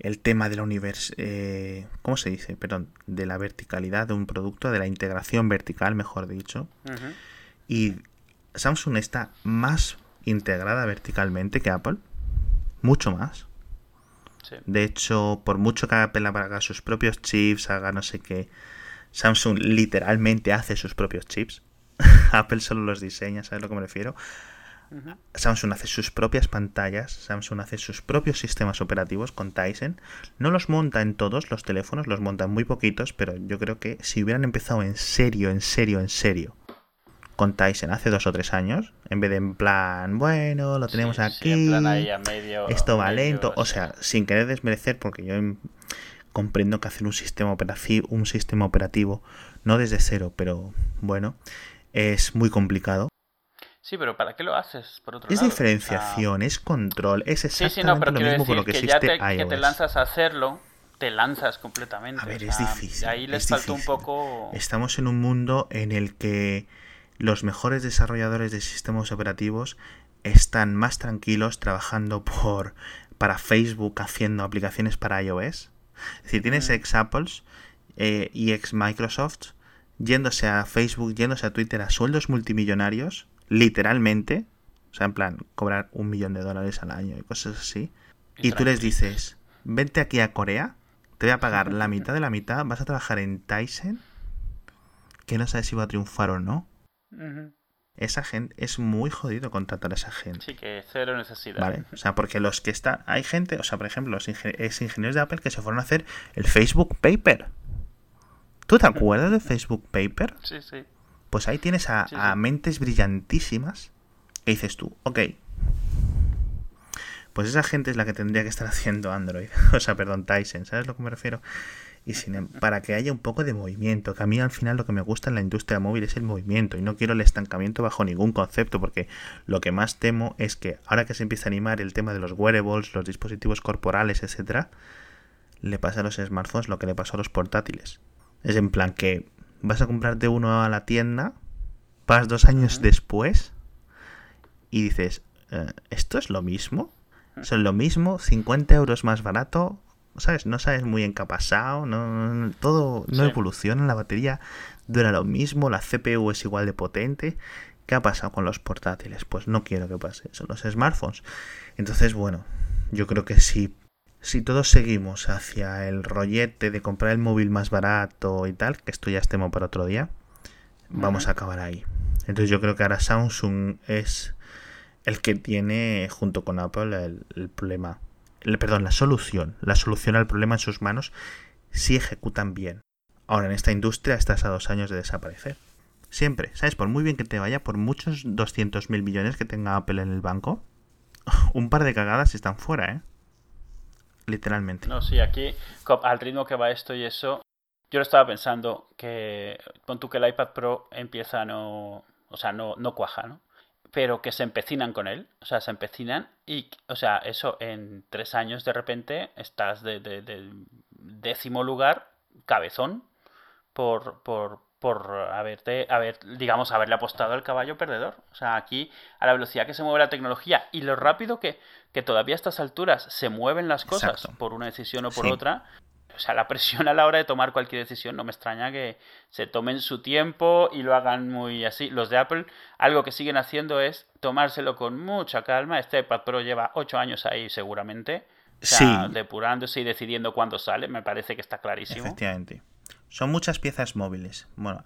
el tema de la univers eh, ¿cómo se dice? Perdón, de la verticalidad de un producto, de la integración vertical, mejor dicho. Y Samsung está más integrada verticalmente que Apple. Mucho más. Sí. De hecho, por mucho que Apple haga sus propios chips, haga no sé qué, Samsung literalmente hace sus propios chips. [laughs] Apple solo los diseña, ¿sabes a lo que me refiero? Samsung hace sus propias pantallas, Samsung hace sus propios sistemas operativos con Tyson. No los monta en todos los teléfonos, los monta en muy poquitos, pero yo creo que si hubieran empezado en serio, en serio, en serio con Tyson hace dos o tres años, en vez de en plan, bueno, lo tenemos Sí, sí, aquí, en plan ahí a medio- esto va medio, lento, o sea, sin querer desmerecer, porque yo em, comprendo que hacer un sistema operativo, un sistema operativo, no desde cero, pero bueno, es muy complicado. Sí, pero ¿para qué lo haces? Por otro Es lado? diferenciación, es control, es exactamente sí, no, pero lo mismo con decir lo que, que, ya existe te, que te iOS. lanzas a hacerlo, te lanzas completamente. A ver, o es difícil, Ahí les es faltó un poco... Estamos en un mundo en el que los mejores desarrolladores de sistemas operativos están más tranquilos trabajando por para Facebook haciendo aplicaciones para iOS. Si tienes ex Apples eh, y ex Microsoft yéndose a Facebook, yéndose a Twitter a sueldos multimillonarios, literalmente, o sea, en plan, cobrar un millón de dólares al año y cosas así. Y, tú les dices, vente aquí a Corea, te voy a pagar [laughs] la mitad de la mitad, vas a trabajar en Tyson, que no sabes si va a triunfar o no. Esa gente es muy jodido contratar a esa gente. Sí, que cero necesidad. Vale, o sea, porque los que están. Hay gente, o sea, por ejemplo, los ingenieros de Apple que se fueron a hacer el Facebook Paper. ¿Tú te acuerdas del Facebook Paper? Sí, sí. Pues ahí tienes a, a mentes brillantísimas que dices tú, ok. Pues esa gente es la que tendría que estar [laughs] haciendo Android. O sea, perdón, Tyson, ¿sabes a lo que me refiero? Y sin, em, para que haya un poco de movimiento, que a mí al final lo que me gusta en la industria móvil es el movimiento y no quiero el estancamiento bajo ningún concepto porque lo que más temo es que ahora que se empieza a animar el tema de los wearables, los dispositivos corporales, etcétera, le pasa a los smartphones lo que le pasó a los portátiles. Es en plan que vas a comprarte uno a la tienda, vas dos años después y dices, eh, ¿esto es lo mismo? ¿Son lo mismo? ¿50 euros más barato? ¿Sabes? No sabes muy encapasado, no, todo no evoluciona, la batería dura lo mismo, la CPU es igual de potente. ¿Qué ha pasado con los portátiles? Pues no quiero que pase eso, los smartphones. Entonces, bueno, yo creo que si, si todos seguimos hacia el rollete de comprar el móvil más barato y tal, que esto ya es tema para otro día, vamos a acabar ahí. Entonces yo creo que ahora Samsung es el que tiene, junto con Apple, el problema perdón, la solución, la solución al problema en sus manos si ejecutan bien. Ahora, en esta industria estás a dos años de desaparecer. Siempre, ¿sabes? Por muy bien que te vaya, por muchos 200 mil millones que tenga Apple en el banco, [laughs] un par de cagadas están fuera, ¿eh? Literalmente. No, sí, aquí, al ritmo que va esto y eso, yo lo estaba pensando que, con tú que el iPad Pro empieza a no, o sea, no, no cuaja, ¿no? Pero que se empecinan con él, o sea, se empecinan y, o sea, eso en tres años de repente estás de, décimo lugar, cabezón, por, por, por haberte, haber, digamos, haberle apostado al caballo perdedor. O sea, aquí, a la velocidad que se mueve la tecnología y lo rápido que, que todavía a estas alturas se mueven las cosas por una decisión o por otra, o sea, la presión [laughs] a la hora de tomar cualquier decisión, no me extraña que se tomen su tiempo y lo hagan muy así. Los de Apple, algo que siguen haciendo es tomárselo con mucha calma. Este iPad Pro lleva ocho años ahí seguramente. O sea, depurándose y decidiendo cuándo sale, me parece que está clarísimo. Efectivamente. Son muchas piezas móviles. Bueno,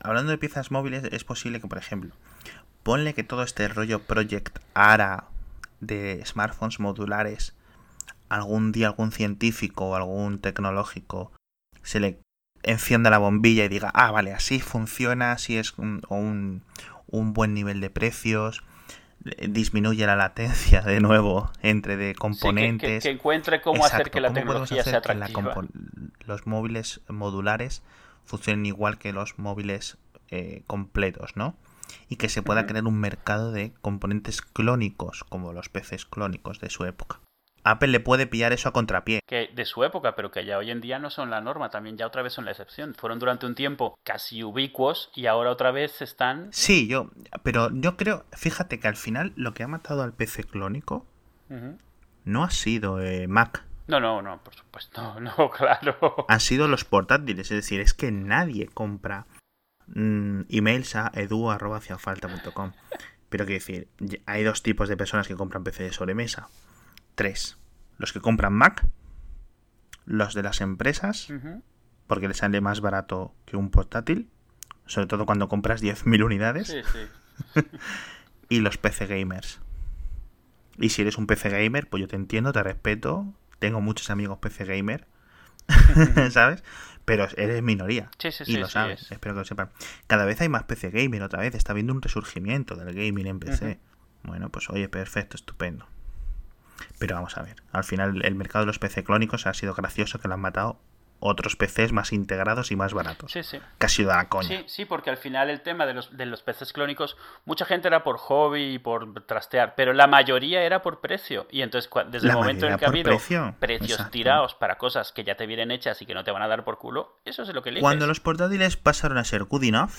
hablando de piezas móviles, es posible que, por ejemplo, ponle que todo este rollo Project ARA de smartphones modulares algún día algún científico o algún tecnológico se le encienda la bombilla y diga, ah, vale, así funciona, así es un, un, buen nivel de precios, disminuye la latencia de nuevo entre de componentes. que, encuentre cómo hacer que la tecnología sea atractiva. los móviles modulares funcionen igual que los móviles eh, completos, ¿no? Y que se pueda crear un mercado de componentes clónicos, como los peces clónicos de su época. Apple le puede pillar eso a contrapié. Que de su época, pero que ya hoy en día no son la norma, también ya otra vez son la excepción. Fueron durante un tiempo casi ubicuos y ahora otra vez están. Sí, yo, pero yo creo, fíjate que al final lo que ha matado al PC clónico no ha sido eh, Mac. No, no, no, por supuesto, [laughs] no, claro. Han sido los portátiles, es decir, es que nadie compra mm, emails a edu.com. Pero quiero decir, hay dos tipos de personas que compran PC de sobremesa tres. Los que compran Mac, los de las empresas, porque les sale más barato que un portátil, sobre todo cuando compras 10.000 unidades, [laughs] y los PC gamers. Y si eres un PC gamer, pues yo te entiendo, te respeto, tengo muchos amigos PC gamer, [laughs] ¿sabes? Pero eres minoría. y lo sabes, espero que lo sepan. Cada vez hay más PC gamer, otra vez está habiendo un resurgimiento del gaming en PC. Bueno, pues oye, perfecto, estupendo. Pero vamos a ver, al final el mercado de los PC clónicos ha sido gracioso que lo han matado otros PCs más integrados y más baratos. Sí, sí. Que ha sido la coña. Sí, sí, porque al final el tema de los, de los PCs clónicos, mucha gente era por hobby y por trastear, pero la mayoría era por precio. Y entonces, desde el momento en que ha habido precios tirados para cosas que ya te vienen hechas y que no te van a dar por culo, eso es lo que eliges. Cuando los portátiles pasaron a ser good enough,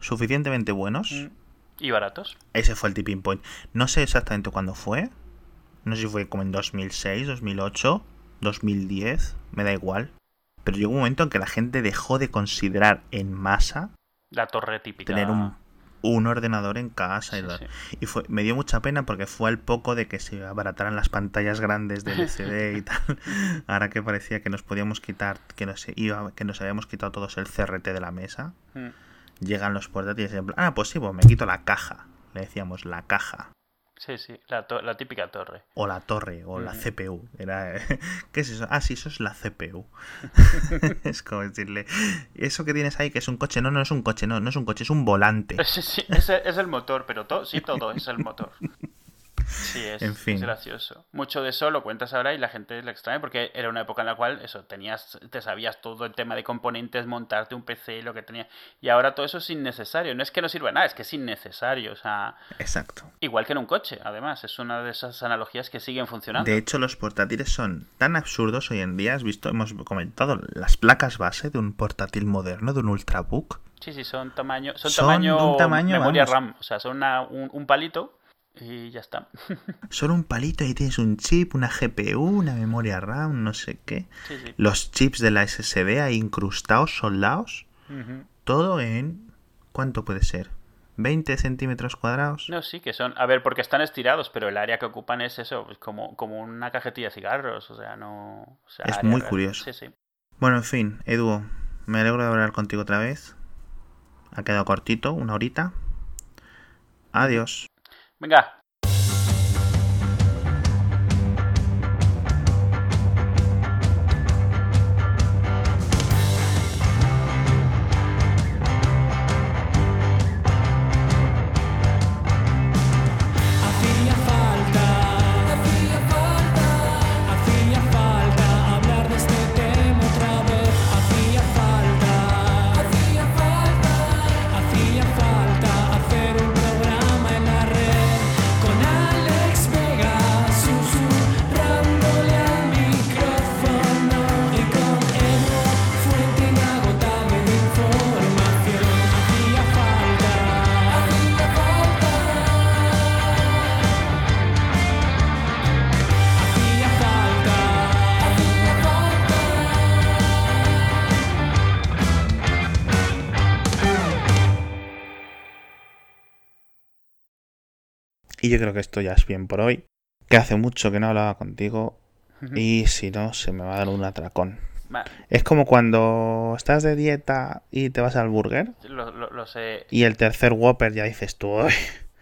suficientemente buenos, Y baratos. Ese fue el tipping point. No sé exactamente cuándo fue. No sé si fue como en 2006, 2008, 2010. Me da igual. Pero llegó un momento en que la gente dejó de considerar en masa La torre típica. tener un, un ordenador en casa. y Sí, la- sí. Y fue, me dio mucha pena porque fue al poco de que se abarataran las pantallas grandes del [laughs] LCD y tal. Ahora que parecía que nos podíamos quitar, que nos, iba, que nos habíamos quitado todos el CRT de la mesa. Mm. Llegan los portátiles y en plan, ah, pues sí, pues me quito la caja. Le decíamos la caja. Sí, sí, la, la típica torre. O la torre, o la. CPU. Era, [laughs] ¿Qué es eso? Ah, sí, eso es la CPU. [laughs] es como decirle, eso que tienes ahí, que es un coche. No, no es un coche, no, no es un coche, es un volante. Sí, sí, es, el- es el motor, pero todo, sí, todo es el motor. [laughs] Es, En fin. es gracioso. Mucho de eso lo cuentas ahora y la gente le extraña porque era una época en la cual eso, tenías, te sabías todo el tema de componentes, montarte un PC, lo que tenía. Y ahora todo eso es innecesario. No es que no sirva nada, es que es innecesario. O sea, Exacto. igual que en un coche, además. Es una de esas analogías que siguen funcionando. De hecho, los portátiles son tan absurdos hoy en día. Has visto, hemos comentado las placas base de un portátil moderno, de un ultrabook. Sí, sí, son tamaño, son, Son tamaño, un tamaño, memoria vamos. RAM. O sea, son una- un, un palito y ya está. [laughs] Son un palito y tienes un chip, una GPU, una memoria RAM, no sé qué. Sí, sí. Los chips de la SSD ahí incrustados, soldados. Todo en... ¿Cuánto puede ser? ¿20 centímetros cuadrados? No, sí, que son. A ver, porque están estirados, pero el área que ocupan es eso, pues como, como una cajetilla de cigarros. O sea, no. o sea, Es muy real. curioso. Sí, sí. Bueno, en fin, Edu, me alegro de hablar contigo otra vez. Ha quedado cortito, una horita. Adiós. Venga, Y yo creo que esto ya es bien por hoy. Que hace mucho que no hablaba contigo. Y si no, se me va a dar un atracón. Es como cuando estás de dieta y te vas al burger. lo, lo- lo sé. Y el tercer Whopper ya dices tú, "Uy,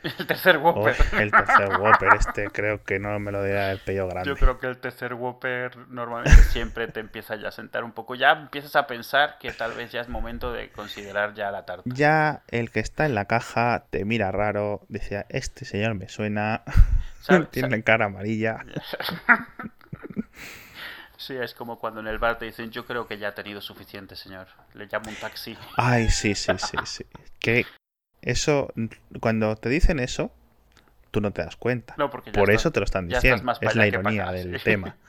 [laughs] El tercer Whopper. uy, el tercer Whopper, este creo que no me lo dirá el pello grande. Yo creo que el tercer Whopper normalmente siempre te empieza ya a sentar un poco. Ya empiezas a pensar que tal vez ya es momento de considerar ya la tarta. Ya el que está en la caja te mira raro, decía, este señor me suena, [laughs] ¿Sabe- tiene cara amarilla. [laughs] Sí, es como cuando en el bar te dicen, yo creo que ya ha tenido suficiente, señor. Le llamo un taxi. Ay, sí, sí, sí, sí. Que eso, cuando te dicen eso, tú no te das cuenta. No, porque Por estás- eso te lo están diciendo. más Es la ironía acá, del sí. tema. [laughs]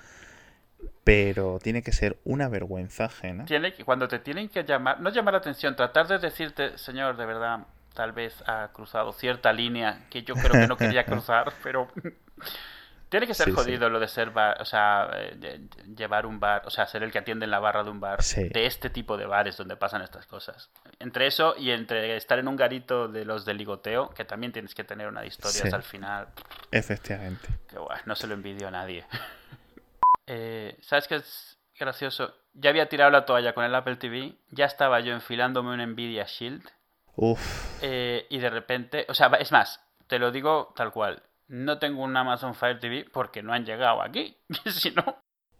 Pero tiene que ser una vergüenza ajena. Tiene que, cuando te tienen que llamar, no llamar la atención, tratar de decirte, señor, de verdad, tal vez ha cruzado cierta línea que yo creo que no quería [laughs] cruzar, pero tiene que ser Sí, sí. jodido lo de ser bar, o sea, eh, llevar un bar, o sea, ser el que atiende en la barra de un bar, Sí. de este tipo de bares donde pasan estas cosas. Entre eso y entre estar en un garito de los de ligoteo, que también tienes que tener una historia Sí. al final, Efectivamente. que guay, no se lo envidio a nadie. [laughs] Eh, ¿Sabes qué es gracioso? Ya había tirado la toalla con el Apple TV, ya estaba yo enfilándome un Nvidia Shield Uf, eh, y de repente, o sea, es más, te lo digo tal cual, no tengo un Amazon Fire TV porque no han llegado aquí, [laughs] si no,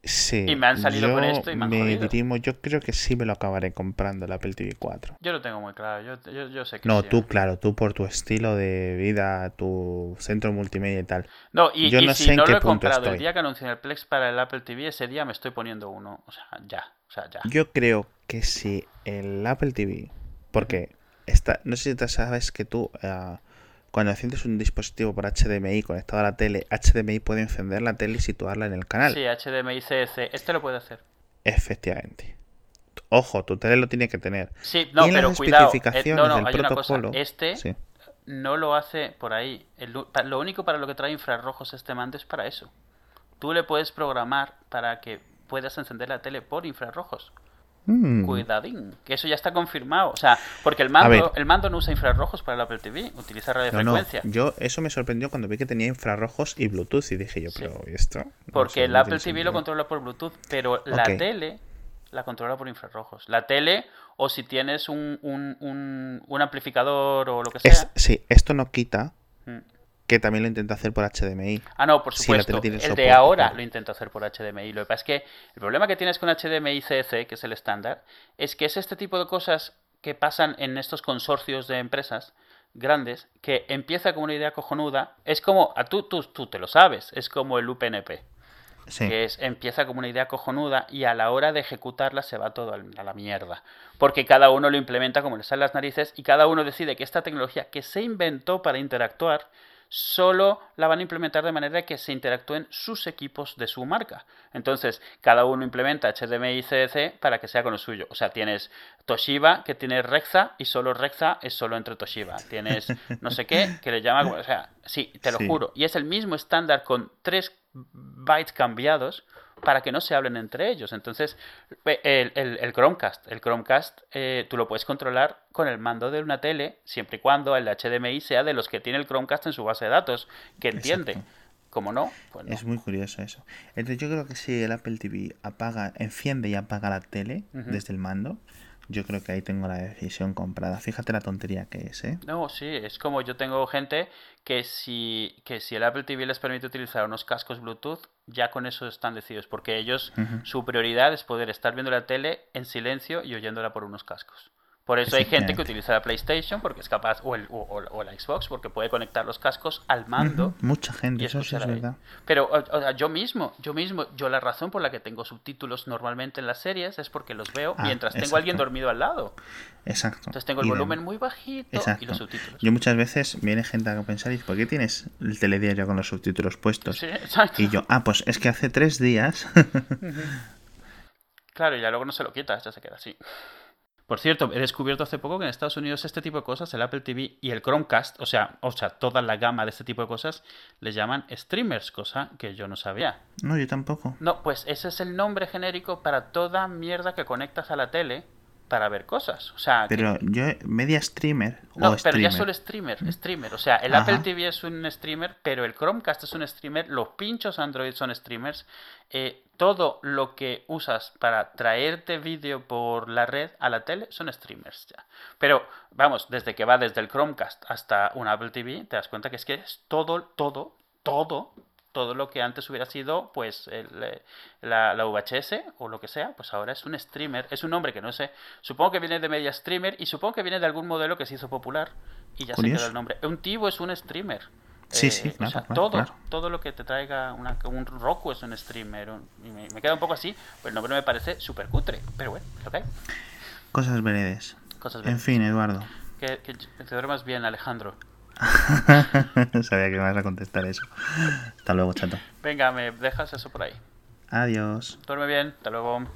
sí. Y me han salido yo con esto y me han jodido. dirimo, yo creo que sí me lo acabaré comprando el Apple TV 4. yo lo tengo muy claro, yo, yo, yo sé que No, sí. tú, claro, tú por tu estilo de vida, tu centro multimedia y tal. No, y, yo y no si sé en no qué lo he comprado el estoy. día que anuncian el Plex para el Apple TV, ese día me estoy poniendo uno, o sea, ya, o sea, ya. Yo creo que si el Apple TV, porque está, no sé si te sabes que tú, eh, cuando enciendes un dispositivo por HDMI conectado a la tele, HDMI puede encender la tele y situarla en el canal. Sí, HDMI CS, este lo puede hacer. Efectivamente. Ojo, tu tele lo tiene que tener. Sí, no, y en pero las cuidado. eh, no, no, del hay una cosa. protocolo. Este sí. no lo hace por ahí. El lo único para lo que trae infrarrojos este mando es para eso. Tú le puedes programar para que puedas encender la tele por infrarrojos. Mm. Cuidadín, que eso ya está confirmado. O sea, porque el mando, el mando no usa infrarrojos para el Apple TV, utiliza No, no, radiofrecuencia. yo eso me sorprendió cuando vi que tenía infrarrojos y Bluetooth y dije yo, Sí. pero ¿y esto? No Porque el Apple TV lo controla por Bluetooth, pero la tele la controla por infrarrojos. La tele, o si tienes un, un, un, un amplificador o lo que sea. Es, sí, esto no quita. Que también lo intenta hacer por HDMI. Ah, no, por Si supuesto. tiene el soporte, de ahora claro. lo intento hacer por HDMI. Lo que pasa es que el problema que tienes con HDMI CEC, que es el estándar, es que es este tipo de cosas que pasan en estos consorcios de empresas grandes, que empieza con una idea cojonuda. Es como, a tú, tú, tú te lo sabes, es como el UPnP. Sí. que es empieza como una idea cojonuda y a la hora de ejecutarla se va todo a la mierda. Porque cada uno lo implementa como le sale las narices y cada uno decide que esta tecnología que se inventó para interactuar solo la van a implementar de manera que se interactúen sus equipos de su marca. Entonces, cada uno implementa HDMI y CDC para que sea con lo suyo. O sea, tienes Toshiba que tiene Rexa y solo Rexa es solo entre Toshiba. Tienes no sé qué que le llama, o sea, sí, te lo Sí. juro. Y es el mismo estándar con tres bytes cambiados para que no se hablen entre ellos. Entonces, el, el- el Chromecast, el Chromecast eh, tú lo puedes controlar con el mando de una tele, siempre y cuando el HDMI sea de los que tiene el Chromecast en su base de datos, que entiende. Exacto. Como no, pues no. Es muy curioso eso. Entonces yo creo que si el Apple TV apaga, enciende y apaga la tele desde el mando, yo creo que ahí tengo la decisión comprada. Fíjate la tontería que es, ¿eh? No, sí, es como yo tengo gente que si, que si el Apple TV les permite utilizar unos cascos Bluetooth, ya con eso están decididos, porque ellos, su prioridad es poder estar viendo la tele en silencio y oyéndola por unos cascos. Por eso hay gente que utiliza la PlayStation porque es capaz, o, el, o, o- o la Xbox, porque puede conectar los cascos al mando. Mucha gente, eso sí es verdad. Pero o- o sea, yo mismo, yo mismo, yo la razón por la que tengo subtítulos normalmente en las series es porque los veo Ah, mientras tengo a alguien dormido al lado. Exacto. Entonces tengo el Y de- volumen muy bajito y los subtítulos. Yo muchas veces viene gente a pensar, ¿y por qué tienes el telediario con los subtítulos puestos? Sí, exacto. Y yo, ah, pues es que hace tres días. Claro, y ya luego no se lo quitas, ya se queda así. Por cierto, he descubierto hace poco que en Estados Unidos este tipo de cosas, el Apple TV y el Chromecast, o sea, o sea, toda la gama de este tipo de cosas, les llaman streamers, cosa que yo no sabía. no, yo tampoco. No, pues ese es el nombre genérico para toda mierda que conectas a la tele para ver cosas. O sea, que- Pero yo, media streamer no, o pero streamer. ya solo streamer, streamer. O sea, el Ajá. Apple TV es un streamer, pero el Chromecast es un streamer, los pinchos Android son streamers. eh, todo lo que usas para traerte vídeo por la red a la tele son streamers ya. Pero vamos, desde que va desde el Chromecast hasta un Apple TV, te das cuenta que es que es todo, todo, todo, todo lo que antes hubiera sido, pues, el, eh, la, la VHS o lo que sea, pues ahora es un streamer. Es un nombre que no sé. Supongo que viene de media streamer y supongo que viene de algún modelo que se hizo popular y ya se quedó el nombre. Un Tivo es un streamer. Sí, Eh, sí, o claro, sea, claro, todo, claro. todo lo que te traiga una, un Roku es un streamer. un- y me, me queda un poco así, pero el nombre me parece súper cutre. Pero bueno, es lo que hay. Cosas veredes. Cosas En bien. fin, Eduardo. Que, que te duermas bien, Alejandro. [laughs] Sabía que me ibas a contestar eso. Hasta luego, chato. Venga, me dejas eso por ahí. Adiós. Duerme bien, hasta luego.